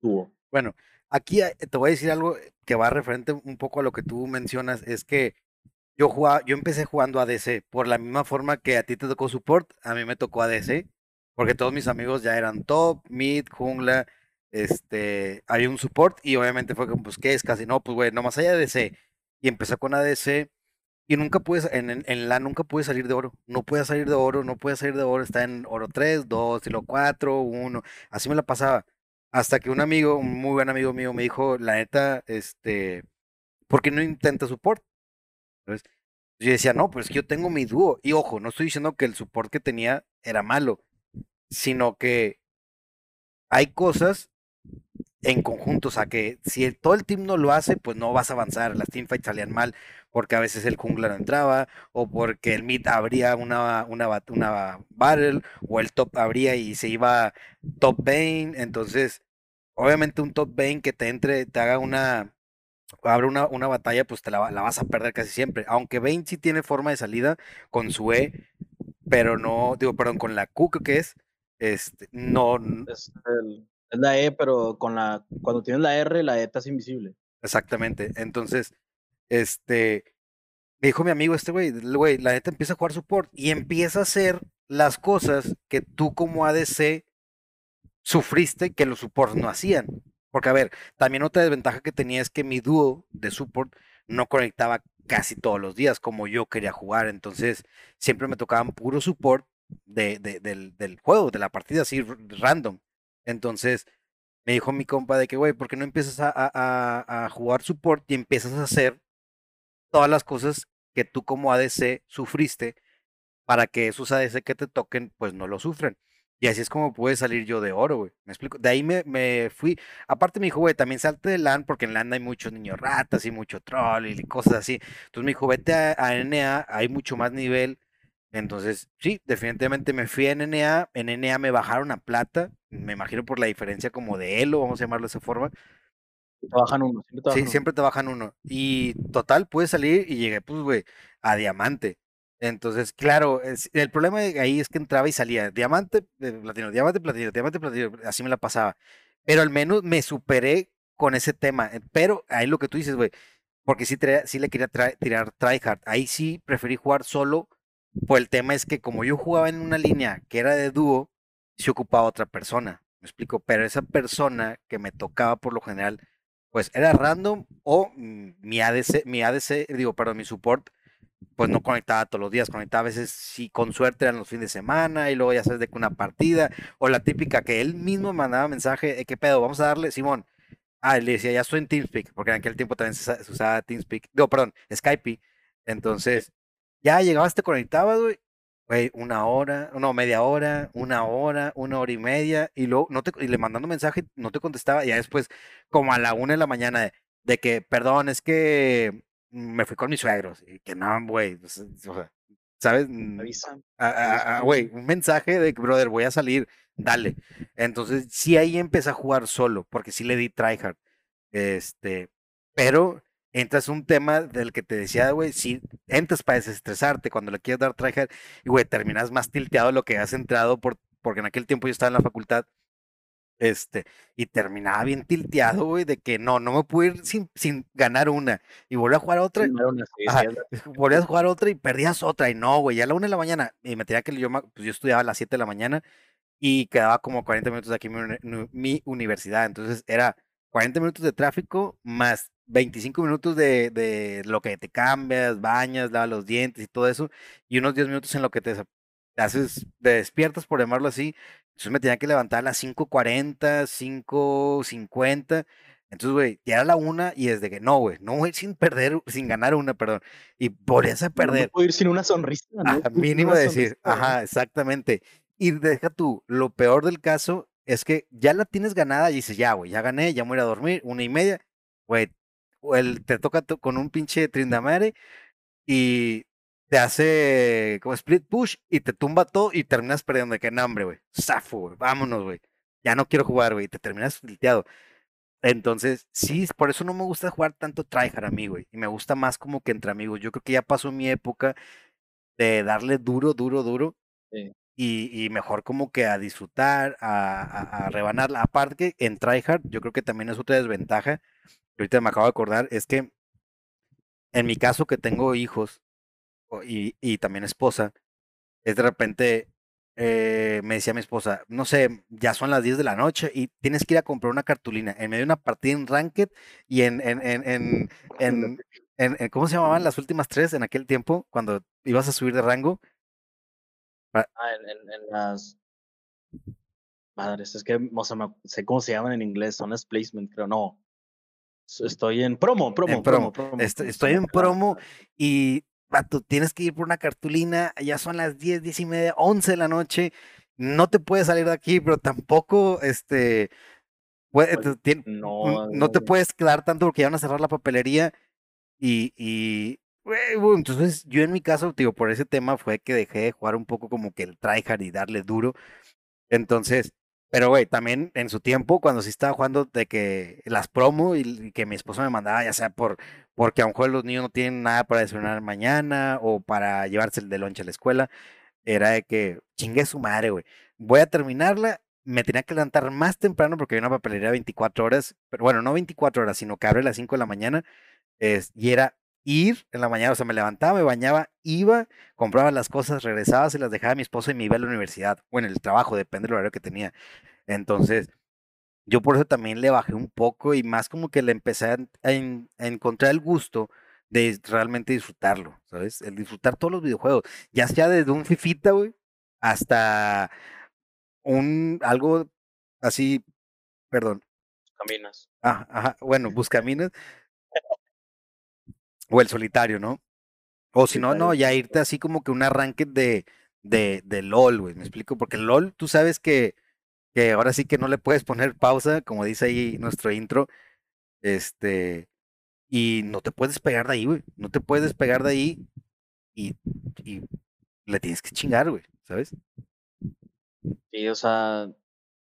[SPEAKER 2] dúo.
[SPEAKER 1] Bueno, aquí eh, te voy a decir algo que va referente un poco a lo que tú mencionas, es que yo jugaba, yo empecé jugando ADC, por la misma forma que a ti te tocó support, a mí me tocó ADC, porque todos mis amigos ya eran top, mid, jungla, este, había un support y obviamente fue como, pues, ¿qué es? Casi no, pues, güey, no más allá de ADC y empezó con ADC y nunca puedes, en, la nunca puede salir de oro, no puede salir de oro, no puede salir de oro, está en oro 3, 2, lo 4, 1, así me la pasaba. Hasta que un amigo, un muy buen amigo mío, me dijo, la neta, este, ¿por qué no intenta support? Entonces, yo decía, no, pues que yo tengo mi dúo. Y ojo, no estoy diciendo que el support que tenía era malo, sino que hay cosas en conjunto, o sea que si todo el team no lo hace, pues no vas a avanzar, las teamfights salían mal, porque a veces el jungla no entraba, o porque el mid abría una, una, una battle, o el top abría y se iba top Bane, entonces, obviamente un top Bane que te entre, te haga una, abre una, una batalla, pues te la, la, vas a perder casi siempre, aunque Bane sí tiene forma de salida con su E, pero no, digo, perdón, con la Q que es, este, no...
[SPEAKER 2] El es la E, pero con la, cuando tienes la R, la E está invisible.
[SPEAKER 1] Exactamente. Entonces, este, me dijo mi amigo este güey, güey, la neta empieza a jugar support y empieza a hacer las cosas que tú como ADC sufriste que los supports no hacían. Porque, a ver, también otra desventaja que tenía es que mi dúo de support no conectaba casi todos los días como yo quería jugar. Entonces, siempre me tocaban puro support de, del, del, juego, de la partida así random. Entonces, me dijo mi compa de que, güey, ¿por qué no empiezas a, a, jugar support y empiezas a hacer todas las cosas que tú como ADC sufriste para que esos ADC que te toquen, pues no lo sufren? Y así es como pude salir yo de oro, güey. ¿Me explico? De ahí me, me fui. Aparte me dijo, güey, también salte de LAN, porque en LAN hay muchos niños ratas y mucho troll y cosas así. Entonces me dijo, vete a, a hay mucho más nivel. Entonces, sí, definitivamente me fui a NNA. En NNA me bajaron a plata. Me imagino por la diferencia como de Elo, vamos a llamarlo de esa forma.
[SPEAKER 2] Te bajan uno, siempre te bajan
[SPEAKER 1] Sí,
[SPEAKER 2] uno.
[SPEAKER 1] siempre te bajan uno. Y total, pude salir y llegué, pues, güey, a diamante. Entonces, claro, es- el problema de ahí es que entraba y salía diamante, eh, platino, diamante, platino, diamante, platino, así me la pasaba. Pero al menos me superé con ese tema. eh, Pero ahí lo que tú dices, güey, porque sí, sí le quería tra- tirar tryhard. Ahí sí preferí jugar solo, pues el tema es que como yo jugaba en una línea que era de dúo, se ocupaba otra persona. Me explico, pero esa persona que me tocaba por lo general, pues era random o mi ADC, mi ADC, digo, perdón, mi support pues no conectaba todos los días, conectaba a veces, si con suerte eran los fines de semana, y luego ya sabes de una partida, o la típica que él mismo mandaba mensaje, "Eh, ¿qué pedo? Vamos a darle, Simón. Ah, le decía, ya estoy en TeamSpeak, porque en aquel tiempo también se, usa- se usaba TeamSpeak, no, perdón, Skype. Entonces, ya llegabas, te conectabas, güey, güey, una hora, no, media hora, una hora, una hora y media, y luego, no te, y le mandando mensaje, no te contestaba, y ya después, como a la una de la mañana, de, de que, perdón, es que me fui con mis suegros, y que no, güey, pues, o sea, ¿sabes? Mm,
[SPEAKER 2] Avisa.
[SPEAKER 1] Güey, un mensaje de que, brother, voy a salir, dale. Entonces, sí ahí empecé a jugar solo, porque sí le di tryhard. Este, pero entras un tema del que te decía, güey, si entras para desestresarte cuando le quieres dar tryhard, y güey, terminas más tilteado de lo que has entrado, por, porque en aquel tiempo yo estaba en la facultad, este, y terminaba bien tilteado, güey, de que no, no me pude ir sin, sin ganar una, y volví a jugar otra,
[SPEAKER 2] una, sí,
[SPEAKER 1] Ajá, *laughs* a jugar otra y perdías otra, y no, güey, ya a la una de la mañana, y me tenía que yo, pues yo estudiaba a las 7 de la mañana, y quedaba como 40 minutos de aquí mi, mi universidad. Entonces era 40 minutos de tráfico más 25 minutos de, de lo que te cambias, bañas, lavas los dientes y todo eso, y unos 10 minutos en lo que te, haces, te despiertas, por llamarlo así. Entonces me tenía que levantar a las 5.40, 5.50. Entonces, güey, ya era la una y desde que no, güey, no, güey, *laughs* sin perder, sin ganar una, perdón. Y volvías a
[SPEAKER 2] No
[SPEAKER 1] perder.
[SPEAKER 2] puedo ir sin una sonrisa, ¿no?
[SPEAKER 1] Ajá, *laughs* mínimo decir,
[SPEAKER 2] sonrisa, ¿no?
[SPEAKER 1] ajá, exactamente. Y deja tú, lo peor del caso es que ya la tienes ganada y dices, ya, güey, ya gané, ya me voy a dormir, una y media, güey, o el, te toca to- con un pinche trindamare y te hace como split push y te tumba todo y terminas perdiendo de que hambre, güey, zafo, güey, vámonos, güey, ya no quiero jugar, güey, y te terminas tilteado. Entonces, sí, por eso no me gusta jugar tanto tryhard a mí, güey, y me gusta más como que entre amigos. Yo creo que ya pasó mi época de darle duro, duro, duro
[SPEAKER 2] Sí.
[SPEAKER 1] y, y mejor como que a disfrutar, a, a, a rebanarla. Aparte que en tryhard, yo creo que también es otra desventaja, ahorita me acabo de acordar, es que en mi caso que tengo hijos y, y también esposa, es de repente, eh, me decía mi esposa, no sé, ya son las 10 de la noche y tienes que ir a comprar una cartulina en medio de una partida en Ranked y en, en, en, en, *laughs* en, ¿cómo se llamaban las últimas tres en aquel tiempo cuando ibas a subir de rango?
[SPEAKER 2] Ah, en, en- en las. Madres, es que o sea, me- sé cómo se llaman en inglés, son las placement, creo, no. Estoy en promo, promo,
[SPEAKER 1] En promo.
[SPEAKER 2] promo, promo.
[SPEAKER 1] Est-
[SPEAKER 2] promo,
[SPEAKER 1] estoy en promo y vato, tienes que ir por una cartulina, ya son las 10, 10 y media, 11 de la noche, no te puedes salir de aquí, pero tampoco, este, puede-
[SPEAKER 2] Pues,
[SPEAKER 1] te-
[SPEAKER 2] No,
[SPEAKER 1] te puedes quedar tanto porque ya van a cerrar la papelería y, y bueno, entonces yo en mi caso, digo, por ese tema fue que dejé de jugar un poco como que el tryhard y darle duro, entonces, pero güey, también en su tiempo, cuando sí estaba jugando de que las promo y, que mi esposo me mandaba, ya sea por, porque a lo mejor los niños no tienen nada para desayunar mañana o para llevarse el de lonche a la escuela, era de que chingue su madre, güey. Voy a terminarla, me tenía que levantar más temprano porque había una papelería de 24 horas, pero bueno, no 24 horas, sino que abre a las 5 de la mañana, es, y era ir en la mañana, o sea, me levantaba, me bañaba, iba, compraba las cosas, regresaba, se las dejaba a mi esposa y me iba a la universidad, o en el trabajo, depende del horario que tenía. Entonces, yo por eso también le bajé un poco y más como que le empecé a, a en- a encontrar el gusto de realmente disfrutarlo, ¿sabes? El disfrutar todos los videojuegos, ya sea desde un fifita, güey, hasta un algo así, perdón,
[SPEAKER 2] Buscaminas.
[SPEAKER 1] Ah, ajá, bueno, *laughs* Buscaminas. O el solitario, ¿no? O si no, no, ya irte así como que un arranque de, de, de LOL, güey, me explico, porque LOL, tú sabes que, que ahora sí que no le puedes poner pausa, como dice ahí nuestro intro, este, y no te puedes pegar de ahí, güey, no te puedes pegar de ahí y, y le tienes que chingar, güey, ¿sabes?
[SPEAKER 2] Sí, o sea,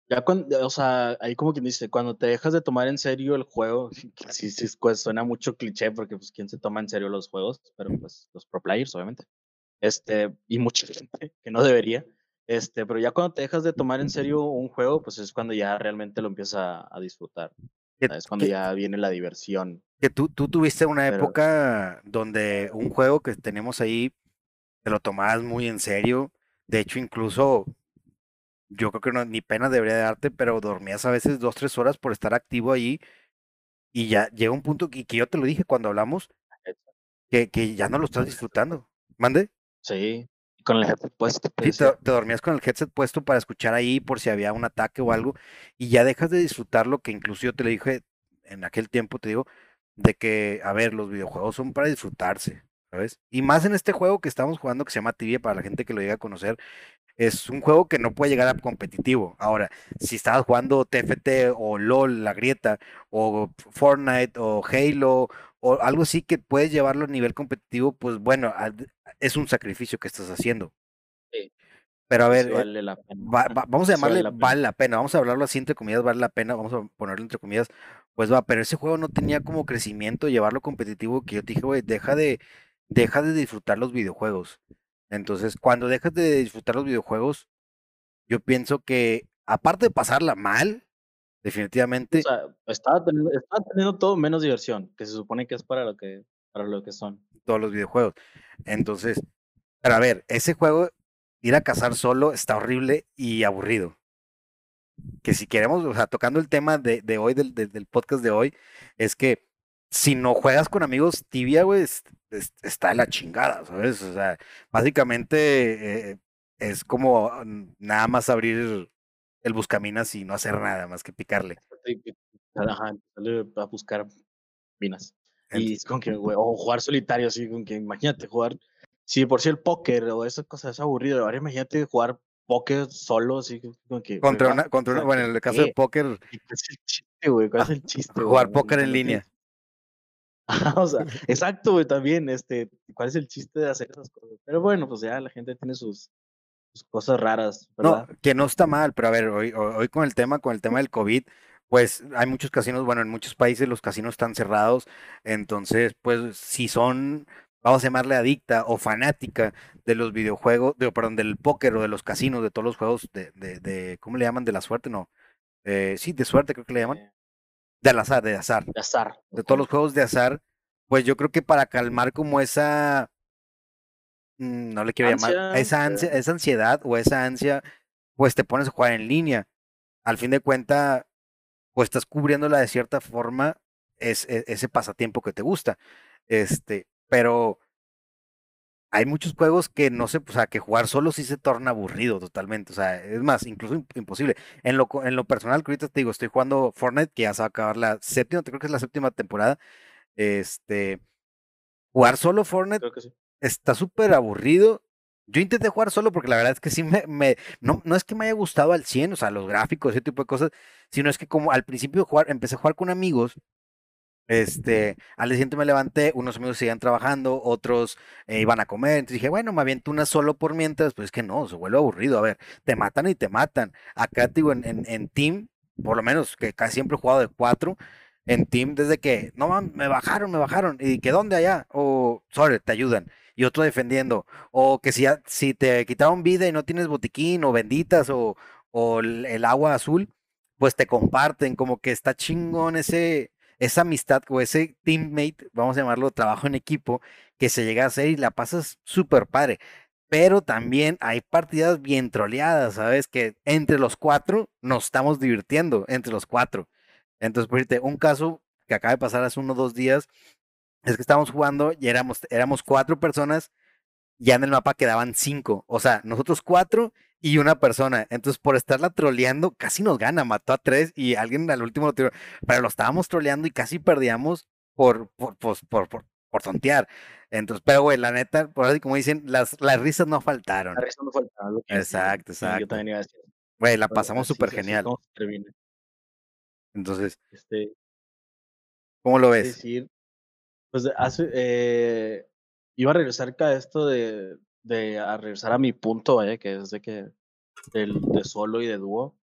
[SPEAKER 2] ya cuando, o sea, ahí como quien dice, cuando te dejas de tomar en serio el juego, *laughs* sí, sí, pues suena mucho cliché porque pues quién se toma en serio los juegos, pero pues los pro players, obviamente. Este, y mucha *laughs* gente que no debería. Este, pero ya cuando te dejas de tomar en serio un juego, pues es cuando ya realmente lo empiezas a, a disfrutar. Es cuando ya viene la diversión.
[SPEAKER 1] Que tú, tú tuviste una época donde un juego que tenemos ahí te lo tomabas muy en serio. De hecho, incluso yo creo que no, ni pena debería darte, pero dormías a veces dos, tres horas por estar activo ahí. Y ya llega un punto que, que yo te lo dije cuando hablamos, que, que ya no lo estás disfrutando. ¿Mande?
[SPEAKER 2] Sí, con el headset puesto.
[SPEAKER 1] Sí, te, te, dormías con el headset puesto para escuchar ahí por si había un ataque o algo, y ya dejas de disfrutar lo que incluso yo te lo dije en aquel tiempo, te digo, de que, a ver, los videojuegos son para disfrutarse, ¿sabes? Y más en este juego que estamos jugando que se llama Tibia, para la gente que lo llega a conocer, es un juego que no puede llegar a competitivo. Ahora, si estabas jugando TFT o LOL, la grieta, o Fortnite o Halo, o algo así que puedes llevarlo a nivel competitivo, pues bueno, es un sacrificio que estás haciendo.
[SPEAKER 2] Sí.
[SPEAKER 1] Pero a ver,
[SPEAKER 2] vale la pena.
[SPEAKER 1] Va, va, vamos a *laughs* llamarle vale la, vale la, pena, vamos a hablarlo así entre comillas, vale la pena, vamos a ponerlo entre comillas, pues va, pero ese juego no tenía como crecimiento, llevarlo competitivo, que yo te dije, güey, deja de, deja de disfrutar los videojuegos. Entonces, cuando dejas de disfrutar los videojuegos, yo pienso que, aparte de pasarla mal, definitivamente.
[SPEAKER 2] O sea, estaba teniendo, estaba teniendo todo menos diversión, que se supone que es para lo que, para lo que son.
[SPEAKER 1] Todos los videojuegos. Entonces, pero a ver, ese juego, ir a cazar solo está horrible y aburrido. Que si queremos, o sea, tocando el tema de, de hoy, del, del, podcast de hoy, es que si no juegas con amigos tibia, güey, está en la chingada, ¿sabes? O sea, básicamente eh, es como nada más abrir el buscaminas y no hacer nada más que picarle.
[SPEAKER 2] Ajá, a buscar minas. Y es con que, güey, o jugar solitario, así, con que imagínate jugar, si por si el póker o esas cosas es aburrido, ahora imagínate jugar póker solo, así, con que.
[SPEAKER 1] Contra una, contra una, bueno, en el caso de póker.
[SPEAKER 2] ¿Cuál es el chiste, güey? ¿Cuál es el *laughs* chiste?
[SPEAKER 1] Jugar póker en línea. *laughs*
[SPEAKER 2] o sea, exacto, güey, también, este, ¿cuál es el chiste de hacer esas cosas? Pero bueno, pues ya la gente tiene sus, sus cosas raras, ¿verdad?
[SPEAKER 1] No, que no está mal, pero a ver, hoy, hoy con el tema, con el tema del COVID, pues hay muchos casinos, bueno, en muchos países los casinos están cerrados, entonces, pues si son, vamos a llamarle adicta o fanática de los videojuegos, de, perdón, del póker o de los casinos, de todos los juegos de, de, de ¿cómo le llaman? De la suerte, no. Eh, sí, de suerte creo que le llaman. Del azar, de azar.
[SPEAKER 2] De azar.
[SPEAKER 1] De todos los juegos de azar, pues yo creo que para calmar como esa, mm, no le quiero llamar, esa, ansia, esa ansiedad o esa ansia, pues te pones a jugar en línea. Al fin de cuentas, pues estás cubriéndola de cierta forma es, es, ese pasatiempo que te gusta. Este, pero hay muchos juegos que no sé, o sea, que jugar solo sí se torna aburrido totalmente. O sea, es más, incluso imposible. En lo, en lo personal, que ahorita te digo, estoy jugando Fortnite, que ya se va a acabar la séptima, creo que es la séptima temporada. Este, jugar solo Fortnite está súper aburrido. Yo intenté jugar solo porque la verdad es que sí me, me, no, no es que me haya gustado al 100, o sea, los gráficos, ese tipo de cosas, sino es que como al principio jugar, empecé a jugar con amigos este, al siguiente me levanté, unos amigos seguían trabajando, otros eh, iban a comer, entonces dije, bueno, me aviento una solo por mientras, pues es que no, se vuelve aburrido, a ver, te matan y te matan. Acá digo, en, en, en Team, por lo menos, que casi siempre he jugado de cuatro, en Team, desde que, no, me bajaron, me bajaron, y que dónde allá, o, sorry, te ayudan, y otro defendiendo, o que si, si te quitaron vida y no tienes botiquín, o benditas, o, o el, el agua azul, pues te comparten, como que está chingón ese esa amistad o ese teammate, vamos a llamarlo trabajo en equipo, que se llega a hacer y la pasas súper padre. Pero también hay partidas bien troleadas, ¿sabes? Que entre los cuatro nos estamos divirtiendo, entre los cuatro. Entonces, por ejemplo, un caso que acaba de pasar hace unos dos días, es que estábamos jugando y éramos, éramos cuatro personas ya en el mapa quedaban cinco. O sea, nosotros cuatro y una persona. Entonces, por estarla troleando, casi nos gana, mató a tres y alguien al último lo tiró. Pero lo estábamos troleando y casi perdíamos por, por, por, por, por, tontear. Entonces, pero güey, la neta, por así como dicen, las, las risas no faltaron.
[SPEAKER 2] Las risas no faltaron.
[SPEAKER 1] Exacto, exacto.
[SPEAKER 2] yo también iba a decir.
[SPEAKER 1] Güey, la pasamos súper genial. Entonces,
[SPEAKER 2] este,
[SPEAKER 1] ¿cómo lo ves?
[SPEAKER 2] Decir, pues hace, eh, iba a regresar a esto de, de a regresar a mi punto, eh, que es de que del, de solo y de dúo.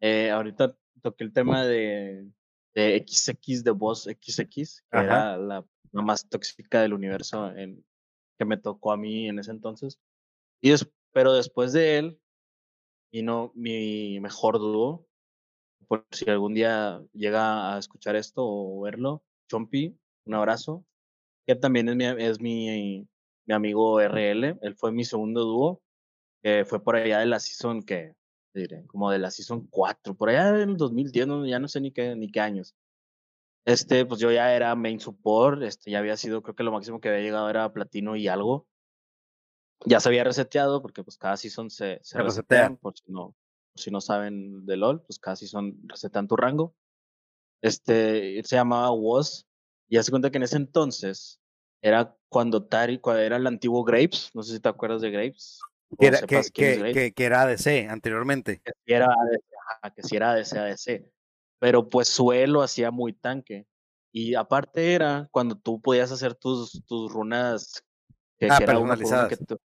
[SPEAKER 2] eh, ahorita toqué el tema de, de XX de voz XX, que era la, la, más tóxica del universo en, que me tocó a mí en ese entonces. Y es, pero después de él, vino mi mejor dúo. Por si algún día llega a escuchar esto o verlo, Chompi, un abrazo. Que también es mi, es mi, mi amigo RL. Él fue mi segundo dúo. que fue por allá de la season que, diré, como de la season 4, por allá en el 2010, ya no sé ni qué, ni qué años. Este, pues yo ya era main support, este, ya había sido, creo que lo máximo que había llegado era platino y algo ya se había reseteado porque pues cada season se, se, resetean, por si no, por si no saben de LOL, pues cada season resetan tu rango. Este, se llamaba WOS y hace cuenta que en ese entonces era cuando Tari, cuando era el antiguo Grapes, no sé si te acuerdas de Grapes.
[SPEAKER 1] Que era, que, que, que, era ADC anteriormente.
[SPEAKER 2] Que era ADC, que sí era ADC, ADC. Pero pues suelo hacía muy tanque. Y aparte era cuando tú podías hacer tus, tus runas
[SPEAKER 1] que, ah, personalizadas. que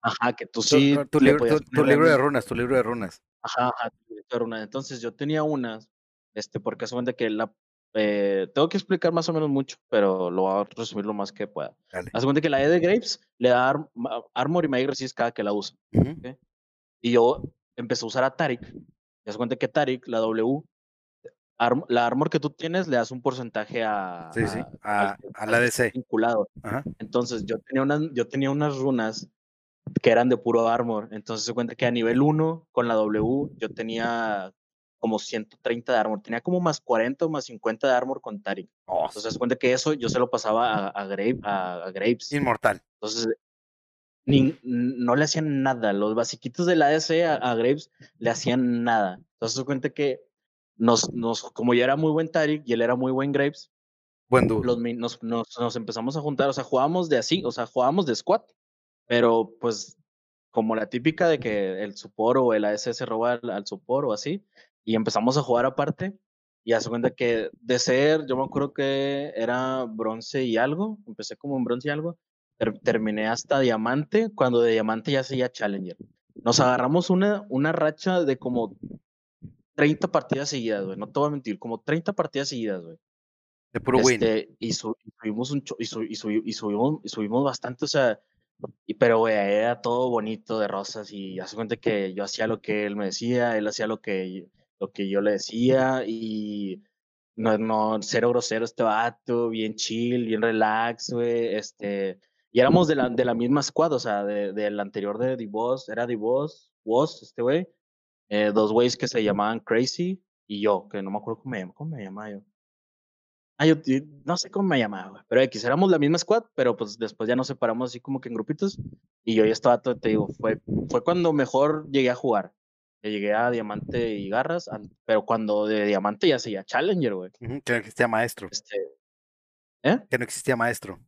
[SPEAKER 2] Ajá, que tú sí.
[SPEAKER 1] Tu, libro, de runas, tu libro de runas.
[SPEAKER 2] Ajá, ajá, tu libro de runas. Entonces yo tenía unas, este, porque de que la. Eh, tengo que explicar más o menos mucho, pero lo voy a resumir lo más que pueda. Hace cuenta que la E de Grapes le da Armor y Magic Resist cada que la usa. Y yo empecé a usar a Tarik. Y cuenta que Tarik, la W, la armor que tú tienes le das un porcentaje a,
[SPEAKER 1] sí, sí, a, a, la DC.
[SPEAKER 2] Vinculado. Entonces yo tenía, unas, yo tenía unas runas que eran de puro armor. Entonces se cuenta que a nivel 1 con la W yo tenía como 130 de armor. Tenía como más 40 o más 50 de armor con Tarik. Entonces se cuenta que eso yo se lo pasaba a, a, Grave, a, Graves.
[SPEAKER 1] Inmortal.
[SPEAKER 2] Entonces ni, no le hacían nada. Los basiquitos de la ADC a, Graves le hacían nada. Entonces se cuenta que nos, nos, como yo era muy buen Tarik y él era muy buen Graves,
[SPEAKER 1] buen
[SPEAKER 2] los, nos, nos, nos, empezamos a juntar. O sea, jugábamos de así, o sea, jugábamos de squad. Pero pues como la típica de que el support o el AS se roba al, al support o así, y empezamos a jugar aparte, y hace cuenta que de ser, yo me acuerdo que era bronce y algo, empecé como en bronce y algo, terminé hasta diamante, cuando de diamante ya seguía challenger. Nos agarramos una, una racha de como 30 partidas seguidas, güey, no te voy a mentir, como 30 partidas seguidas, güey.
[SPEAKER 1] De puro
[SPEAKER 2] este, Y, subimos un y, y, subimos, y subimos bastante, o sea, y, pero, güey, era todo bonito de rosas y hace cuenta que yo hacía lo que él me decía, él hacía lo que, lo que yo le decía y no, no, cero grosero este vato, bien chill, bien relax, güey, este, y éramos de la, de la misma squad, o sea, del de, anterior de Boss, era Boss, Boss, este güey, eh, dos güeyes que se llamaban Crazy y yo, que no me acuerdo cómo me, cómo me llamaba yo. Ah, yo no sé cómo me llamaba, pero X, éramos la misma squad, pero pues después ya nos separamos así como que en grupitos. Y yo ya estaba, todo, te digo, fue, fue cuando mejor llegué a jugar. Llegué a Diamante y Garras, pero cuando de Diamante ya seguía Challenger, güey.
[SPEAKER 1] que no existía maestro.
[SPEAKER 2] Este, ¿Eh?
[SPEAKER 1] Que no existía maestro.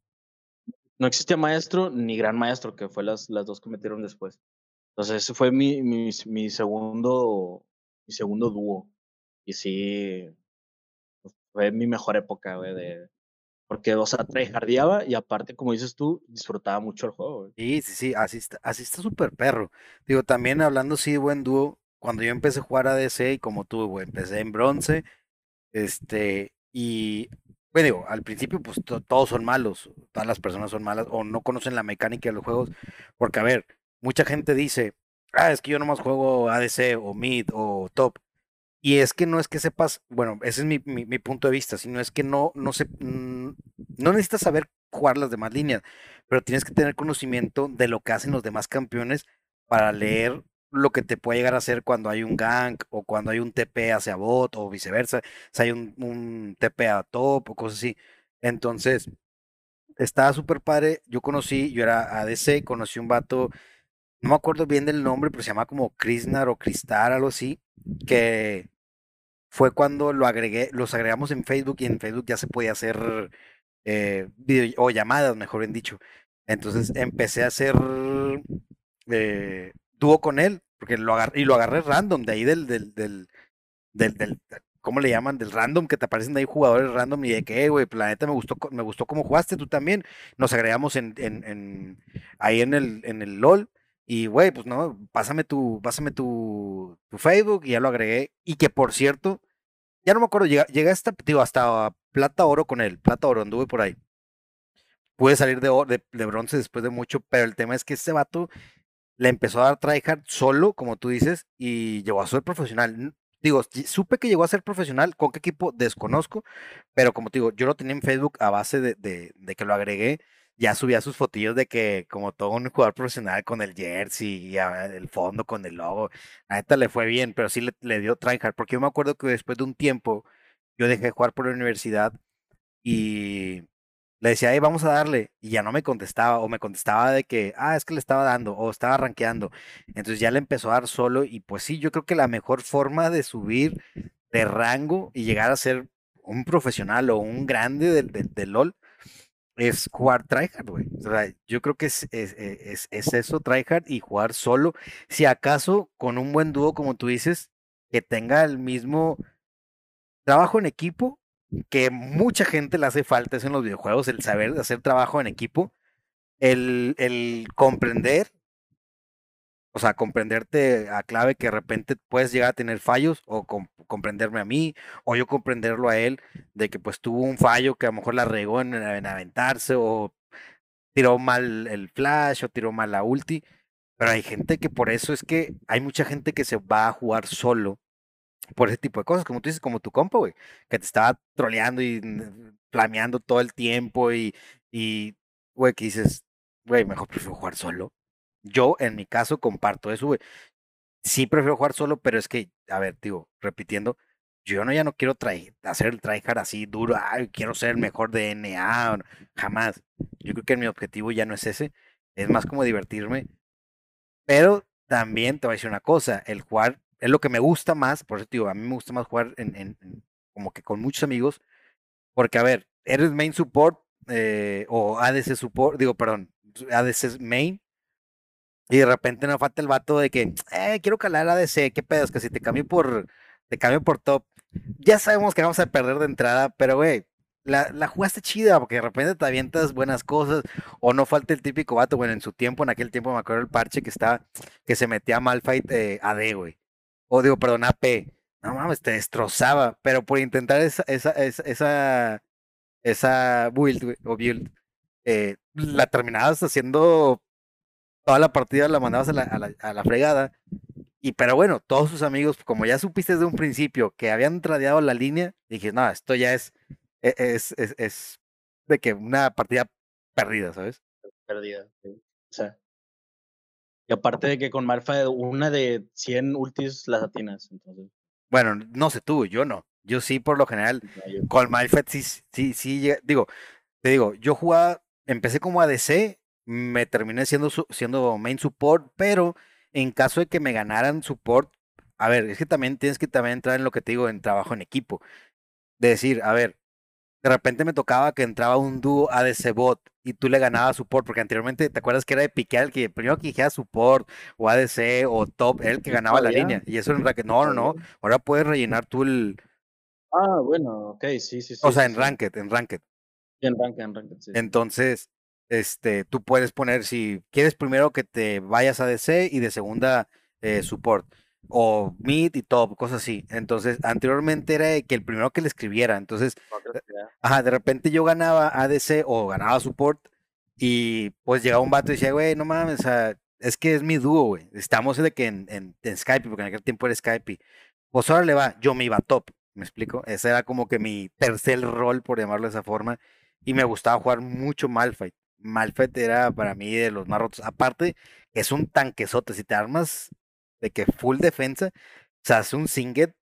[SPEAKER 2] No existía maestro ni gran maestro, que fue las, las dos que metieron después. Entonces, ese fue mi, mi, mi segundo, mi segundo dúo. Y sí, fue mi mejor época, güey, de... Porque, o sea, tryhardeaba y aparte, como dices tú, disfrutaba mucho el juego, güey.
[SPEAKER 1] Sí, sí, sí, así está, así está súper perro. Digo, también hablando sí buen dúo, cuando yo empecé a jugar a DC y como tú, güey, empecé en bronce, este, y, bueno, digo, al principio, pues todos son malos, todas las personas son malas o no conocen la mecánica de los juegos, porque, a ver, mucha gente dice, ah, es que yo nomás juego ADC o mid o top, y es que no es que sepas, bueno, ese es mi, mi, punto de vista, sino es que no, no, se, no necesitas saber jugar las demás líneas, pero tienes que tener conocimiento de lo que hacen los demás campeones para leer lo que te puede llegar a hacer cuando hay un gank o cuando hay un TP hacia bot o viceversa, si hay un, un TP a top o cosas así. Entonces, estaba súper padre. Yo conocí, yo era ADC, conocí un vato, no me acuerdo bien del nombre, pero se llama como Krisnar o Cristar, algo así, que fue cuando lo agregué, los agregamos en Facebook y en Facebook ya se podía hacer eh, video, o llamadas, mejor bien dicho. Entonces empecé a hacer eh, dúo con él, porque lo agarré, y lo agarré random, de ahí del, del, del, del, ¿cómo le llaman? Del random, que te aparecen ahí jugadores random y de que, güey, planeta me gustó, me gustó cómo jugaste tú también. Nos agregamos en, en, en ahí en el, en el LOL. Y, güey, pues no, pásame tu, pásame tu, tu Facebook y ya lo agregué. Y que por cierto, ya no me acuerdo, llegué, hasta, digo, hasta plata oro con él, plata oro, anduve por ahí. Pude salir de, de, de, bronce después de mucho, pero el tema es que ese vato le empezó a dar tryhard solo, como tú dices, y llegó a ser profesional. Digo, supe que llegó a ser profesional, con qué equipo desconozco, pero como te digo, yo lo tenía en Facebook a base de, de, de que lo agregué ya subía sus fotillos de que como todo un jugador profesional con el jersey y el fondo con el logo. A esta le fue bien, pero sí le, le dio tryhard, porque yo me acuerdo que después de un tiempo yo dejé de jugar por la universidad y le decía, hey, vamos a darle, y ya no me contestaba, o me contestaba de que, ah, es que le estaba dando, o estaba rankeando. Entonces ya le empezó a dar solo, y pues sí, yo creo que la mejor forma de subir de rango y llegar a ser un profesional o un grande del, del LOL es jugar tryhard, güey. O sea, yo creo que es, es, es, es, eso, tryhard y jugar solo. Si acaso con un buen dúo, como tú dices, que tenga el mismo trabajo en equipo, que mucha gente le hace falta eso en los videojuegos, el saber hacer trabajo en equipo, el, el comprender o sea, comprenderte a clave que de repente puedes llegar a tener fallos o comprenderme a mí o yo comprenderlo a él de que pues tuvo un fallo que a lo mejor la regó en, aventarse o tiró mal el flash o tiró mal la ulti. Pero hay gente que por eso es que hay mucha gente que se va a jugar solo por ese tipo de cosas, como tú dices, como tu compa, güey, que te estaba troleando y flameando todo el tiempo y, y güey, que dices, güey, mejor prefiero jugar solo. Yo, en mi caso, comparto eso, güey. Sí prefiero jugar solo, pero es que, a ver, digo, repitiendo, yo no ya no quiero hacer el tryhard así duro, ay, quiero ser el mejor de NA, jamás. Yo creo que mi objetivo ya no es ese, es más como divertirme. Pero también te voy a decir una cosa, el jugar es lo que me gusta más, por eso digo, a mí me gusta más jugar en, como que con muchos amigos, porque a ver, eres main support eh, o ADC support, digo, perdón, ADC main, y de repente no falta el vato de que, eh, quiero calar ADC, qué pedo, es que si te cambio por, te cambio por top, ya sabemos que vamos a perder de entrada, pero güey, la, la jugaste chida, porque de repente te avientas buenas cosas, o no falta el típico vato, bueno, en su tiempo, en aquel tiempo me acuerdo el parche que estaba, que se metía a Malfight eh, AD, güey, o digo, perdón, AP, no mames, te destrozaba, pero por intentar esa, esa, esa, esa, build, o build, eh, la terminabas haciendo toda la partida la mandabas a la, a la, a la fregada. Y pero bueno, todos sus amigos, como ya supiste desde un principio que habían tradeado la línea, dije, no, esto ya es, e, es, es, es de que una partida perdida, ¿sabes?
[SPEAKER 2] Perdida, sí. O sea. Y aparte de que con Malfa una de 100 ultis las atinas, entonces.
[SPEAKER 1] Bueno, no sé tú, yo no. Yo sí, por lo general, no, con Malfa sí, sí, sí, digo, te digo, yo jugaba, empecé como ADC me terminé siendo, siendo main support, pero en caso de que me ganaran support, a ver, es que también tienes que también entrar en lo que te digo, en trabajo en equipo. De decir, a ver, de repente me tocaba que entraba un dúo ADC bot y tú le ganabas support, porque anteriormente te acuerdas que era de piquear el que primero que dijera support o ADC o top, era el que ganaba la línea. Y eso en ranked, no, no, no, ahora puedes rellenar tú el...
[SPEAKER 2] Ah, bueno, ok, sí, sí, sí.
[SPEAKER 1] O sea, en
[SPEAKER 2] sí.
[SPEAKER 1] ranked, en ranked.
[SPEAKER 2] En ranked, en ranked, sí.
[SPEAKER 1] Entonces, este, tú puedes poner si quieres primero que te vayas a DC y de segunda eh, support o mid y top, cosas así. Entonces, anteriormente era que el primero que le escribiera. Entonces, ajá, de repente yo ganaba ADC o ganaba support y pues llegaba un vato y decía, güey, no mames, o sea, es que es mi dúo, güey. Estamos de que en, en, en, Skype, porque en aquel tiempo era Skype. Pues ahora le va, yo me iba top, ¿me explico? Ese era como que mi tercer rol, por llamarlo de esa forma. Y me gustaba jugar mucho Malfight. Malfet era para mí de los más rotos. Aparte, es un tanquesote. Si te armas de que full defensa, se hace un singet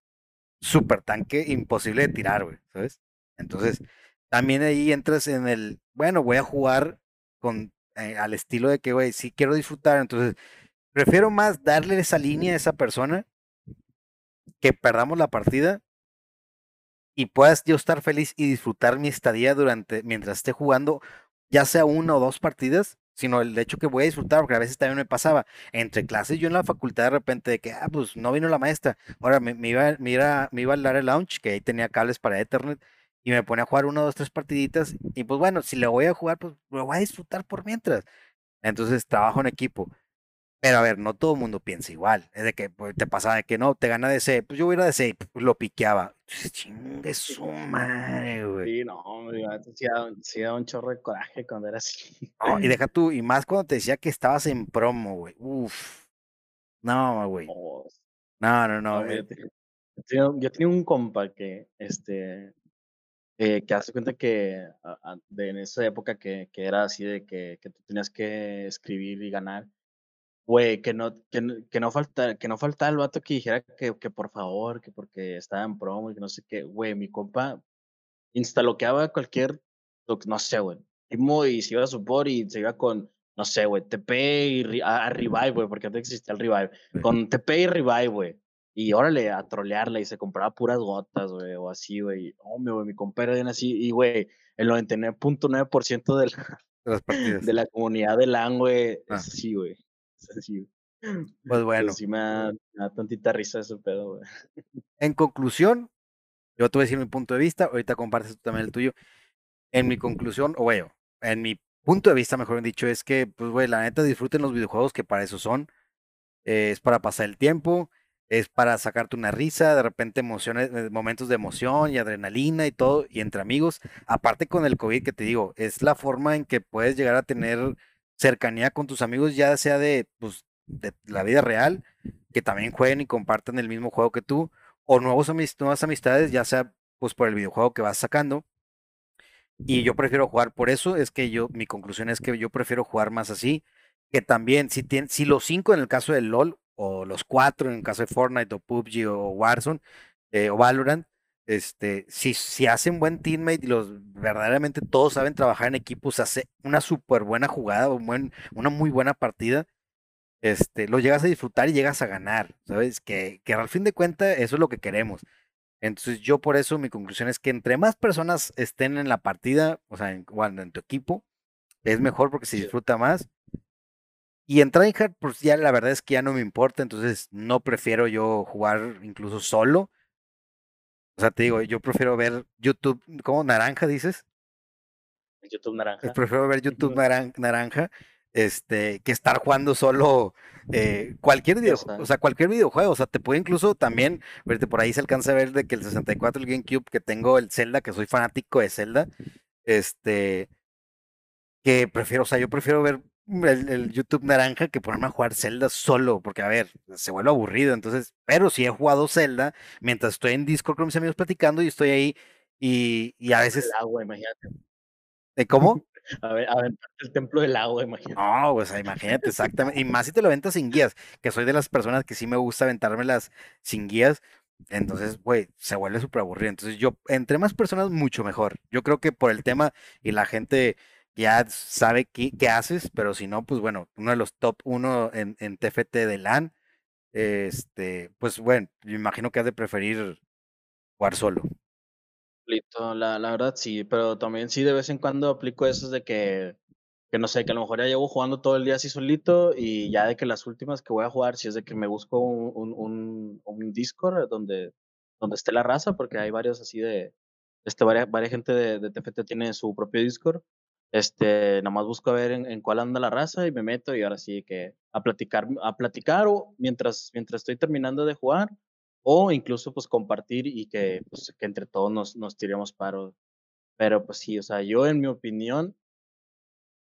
[SPEAKER 1] super tanque imposible de tirar, güey, ¿sabes? Entonces, también ahí entras en el, bueno, voy a jugar con eh, al estilo de que, güey, sí quiero disfrutar, entonces prefiero más darle esa línea a esa persona que perdamos la partida y puedas yo estar feliz y disfrutar mi estadía durante mientras esté jugando, ya sea una o dos partidas, sino el hecho que voy a disfrutar, porque a veces también me pasaba entre clases, yo en la facultad de repente de que, ah, pues no vino la maestra, ahora me, iba, me, iba, me iba al área lounge, que ahí tenía cables para Ethernet, y me pone a jugar una, dos, tres partiditas, y pues bueno, si le voy a jugar, pues lo voy a disfrutar por mientras. Entonces trabajo en equipo. Pero a ver, no todo el mundo piensa igual. Es de que pues, te pasaba de que no, te gana DC, pues yo voy a ir a DC, pues, lo piqueaba. Chingue su madre, güey.
[SPEAKER 2] Sí, no, sí da, sí da un chorro de coraje cuando era así.
[SPEAKER 1] No, y deja tú, y más cuando te decía que estabas en promo, güey. Uf. No, güey. No, no, no.
[SPEAKER 2] Eh. yo, tenía, un compa que, este, eh, que hace cuenta que de, en esa época que, que era así de que, que tú tenías que escribir y ganar Güey, que no, que, no, que no falta, que no falta el vato que dijera que, que por favor, que porque estaba en promo y que no sé qué. Güey, mi compa instaloqueaba cualquier, no sé, güey. Y se iba a support y se iba con, no sé, güey, TP y a, Revive, güey, porque antes existía el Revive. Con TP y Revive, güey. Y órale, a trolearla y se compraba puras gotas, güey, o así, güey. Hombre, güey, mi compa era bien así. Y, güey, el 99.9% de la, de la comunidad de LAN, güey, ah. es así, güey. *laughs*
[SPEAKER 1] Pues bueno.
[SPEAKER 2] sí me da, tantita risa *laughs*
[SPEAKER 1] En conclusión, yo te voy a decir mi punto de vista, ahorita compartes tú también el tuyo. En mi conclusión, o bueno, en mi punto de vista, mejor dicho, es que, pues, güey, la neta disfruten los videojuegos que para eso son. Eh, es para pasar el tiempo, es para sacarte una risa, de repente emociones, eh, momentos de emoción y adrenalina y todo, y entre amigos. Aparte con el COVID que te digo, es la forma en que puedes llegar a tener cercanía con tus amigos, ya sea de, pues, de la vida real, que también jueguen y compartan el mismo juego que tú, o nuevos nuevas amistades, ya sea pues por el videojuego que vas sacando. Y yo prefiero jugar por eso, es que yo, mi conclusión es que yo prefiero jugar más así, que también si, tienen, si los cinco en el caso del LOL, o los cuatro en el caso de Fortnite, o PUBG, o Warzone, eh, o Valorant, este, si, si hacen buen teammate y los verdaderamente todos saben trabajar en equipos, hace una súper buena jugada, un buen, una muy buena partida, este, lo llegas a disfrutar y llegas a ganar, ¿sabes? Que, que al fin de cuentas eso es lo que queremos. Entonces yo por eso mi conclusión es que entre más personas estén en la partida, o sea, en, en tu equipo, es mejor porque se disfruta más. Y en Tryhard, pues ya la verdad es que ya no me importa, entonces no prefiero yo jugar incluso solo o sea, te digo, yo prefiero ver YouTube, ¿cómo? ¿Naranja dices?
[SPEAKER 2] YouTube naranja.
[SPEAKER 1] Prefiero ver YouTube naranja, este, que estar jugando solo eh, cualquier videojuego, o sea, cualquier videojuego, o sea, te puede incluso también, verte por ahí se alcanza a ver de que el 64, el GameCube, que tengo el Zelda, que soy fanático de Zelda, este, que prefiero, o sea, yo prefiero ver el, YouTube naranja que ponerme a jugar Zelda solo, porque a ver, se vuelve aburrido, entonces, pero si he jugado Zelda mientras estoy en Discord con mis amigos platicando y estoy ahí y, y a veces...
[SPEAKER 2] El agua, imagínate.
[SPEAKER 1] ¿De cómo? *laughs*
[SPEAKER 2] A ver, a ver, el templo del agua, imagínate.
[SPEAKER 1] No, pues imagínate, exactamente. Y más si te lo aventas sin guías, que soy de las personas que sí me gusta aventármelas sin guías. Entonces, güey, se vuelve súper aburrido. Entonces, yo, entre más personas, mucho mejor. Yo creo que por el tema y la gente ya sabe qué, qué, haces, pero si no, pues bueno, uno de los top uno en, en TFT de LAN, este, pues bueno, me imagino que has de preferir jugar solo.
[SPEAKER 2] La, la verdad sí, pero también sí de vez en cuando aplico eso de que, que no sé, que a lo mejor ya llevo jugando todo el día así solito y ya de que las últimas que voy a jugar, si es de que me busco un, un, un, Discord donde, donde esté la raza, porque hay varios así de, este, varias, varias gente de, de TFT tiene su propio Discord este, nomás busco a ver en, cuál anda la raza y me meto y ahora sí que a platicar, a platicar o mientras, mientras estoy terminando de jugar o incluso pues compartir y que, pues, que entre todos nos, nos tiremos paro. Pero pues sí, o sea, yo en mi opinión,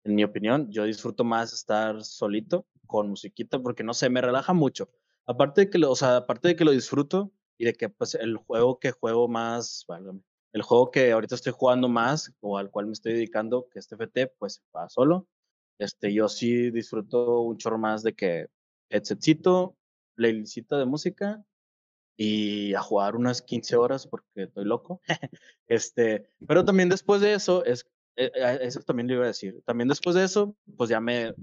[SPEAKER 2] en mi opinión, yo disfruto más estar solito con musiquita porque no sé, me relaja mucho. Aparte de que lo, o sea, aparte de que lo disfruto y de que pues el juego que juego más, válgame, el juego que ahorita estoy jugando más o al cual me estoy dedicando, que es TFT, pues va solo. Este, yo sí disfruto un chorro más de que headsetcito, playlistita de música y a jugar unas 15 horas porque estoy loco. *laughs* este, pero también después de eso, es, eh, eh, eso también le iba a decir, también después de eso, pues ya me,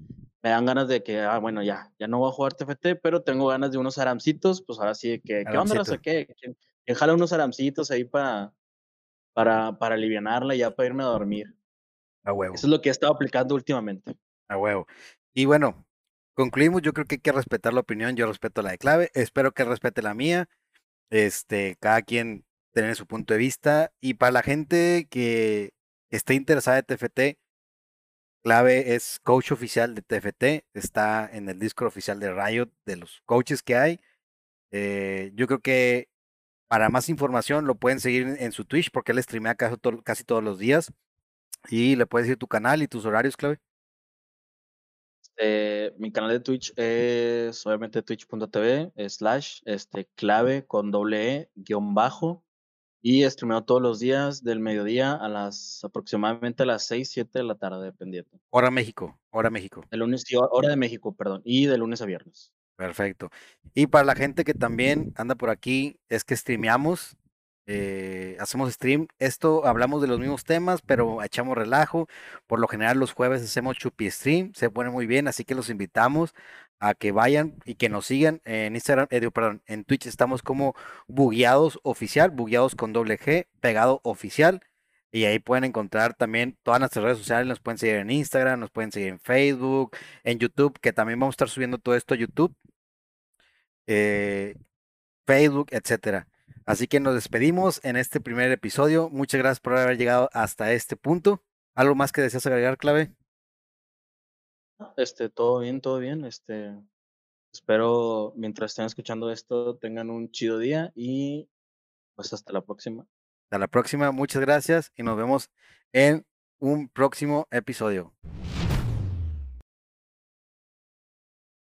[SPEAKER 2] me dan ganas de que, ah, bueno, ya, ya no voy a jugar TFT, pero tengo ganas de unos aramcitos, pues ahora sí, que, ¿qué onda? No qué, ¿quién, jala unos aramcitos ahí para, para, para alivianarla y ya para irme a dormir?
[SPEAKER 1] A huevo.
[SPEAKER 2] Eso es lo que he estado aplicando últimamente.
[SPEAKER 1] A huevo. Y bueno, concluimos, yo creo que hay que respetar la opinión, yo respeto la de clave, espero que respete la mía. Este, cada quien tiene su punto de vista. Y para la gente que esté interesada en TFT, clave es coach oficial de TFT, está en el Discord oficial de Riot, de los coaches que hay. Eh, yo creo que para más información lo pueden seguir en, su Twitch porque él streamea casi, casi todos los días. Y le puedes decir tu canal y tus horarios, clave.
[SPEAKER 2] Eh, mi canal de Twitch es obviamente twitch.tv slash este, clave con doble E guion bajo y streameo todos los días del mediodía a las aproximadamente a las 6, 7 de la tarde, dependiendo.
[SPEAKER 1] Hora México, hora México.
[SPEAKER 2] El lunes, hora de México, perdón, y de lunes a viernes.
[SPEAKER 1] Perfecto. Y para la gente que también anda por aquí, es que streameamos eh, hacemos stream. Esto hablamos de los mismos temas, pero echamos relajo. Por lo general los jueves hacemos chupi stream, se pone muy bien, así que los invitamos a que vayan y que nos sigan en Instagram, eh, perdón, en Twitch estamos como bugueados oficial, bugueados con doble G, pegado oficial. Y ahí pueden encontrar también todas nuestras redes sociales, nos pueden seguir en Instagram, nos pueden seguir en Facebook, en YouTube, que también vamos a estar subiendo todo esto a YouTube, eh, Facebook, etcétera. Así que nos despedimos en este primer episodio. Muchas gracias por haber llegado hasta este punto. ¿Algo más que deseas agregar, Clave?
[SPEAKER 2] Este, todo bien, todo bien. Este, espero mientras estén escuchando esto tengan un chido día y pues hasta la próxima.
[SPEAKER 1] Hasta la próxima, muchas gracias y nos vemos en un próximo episodio.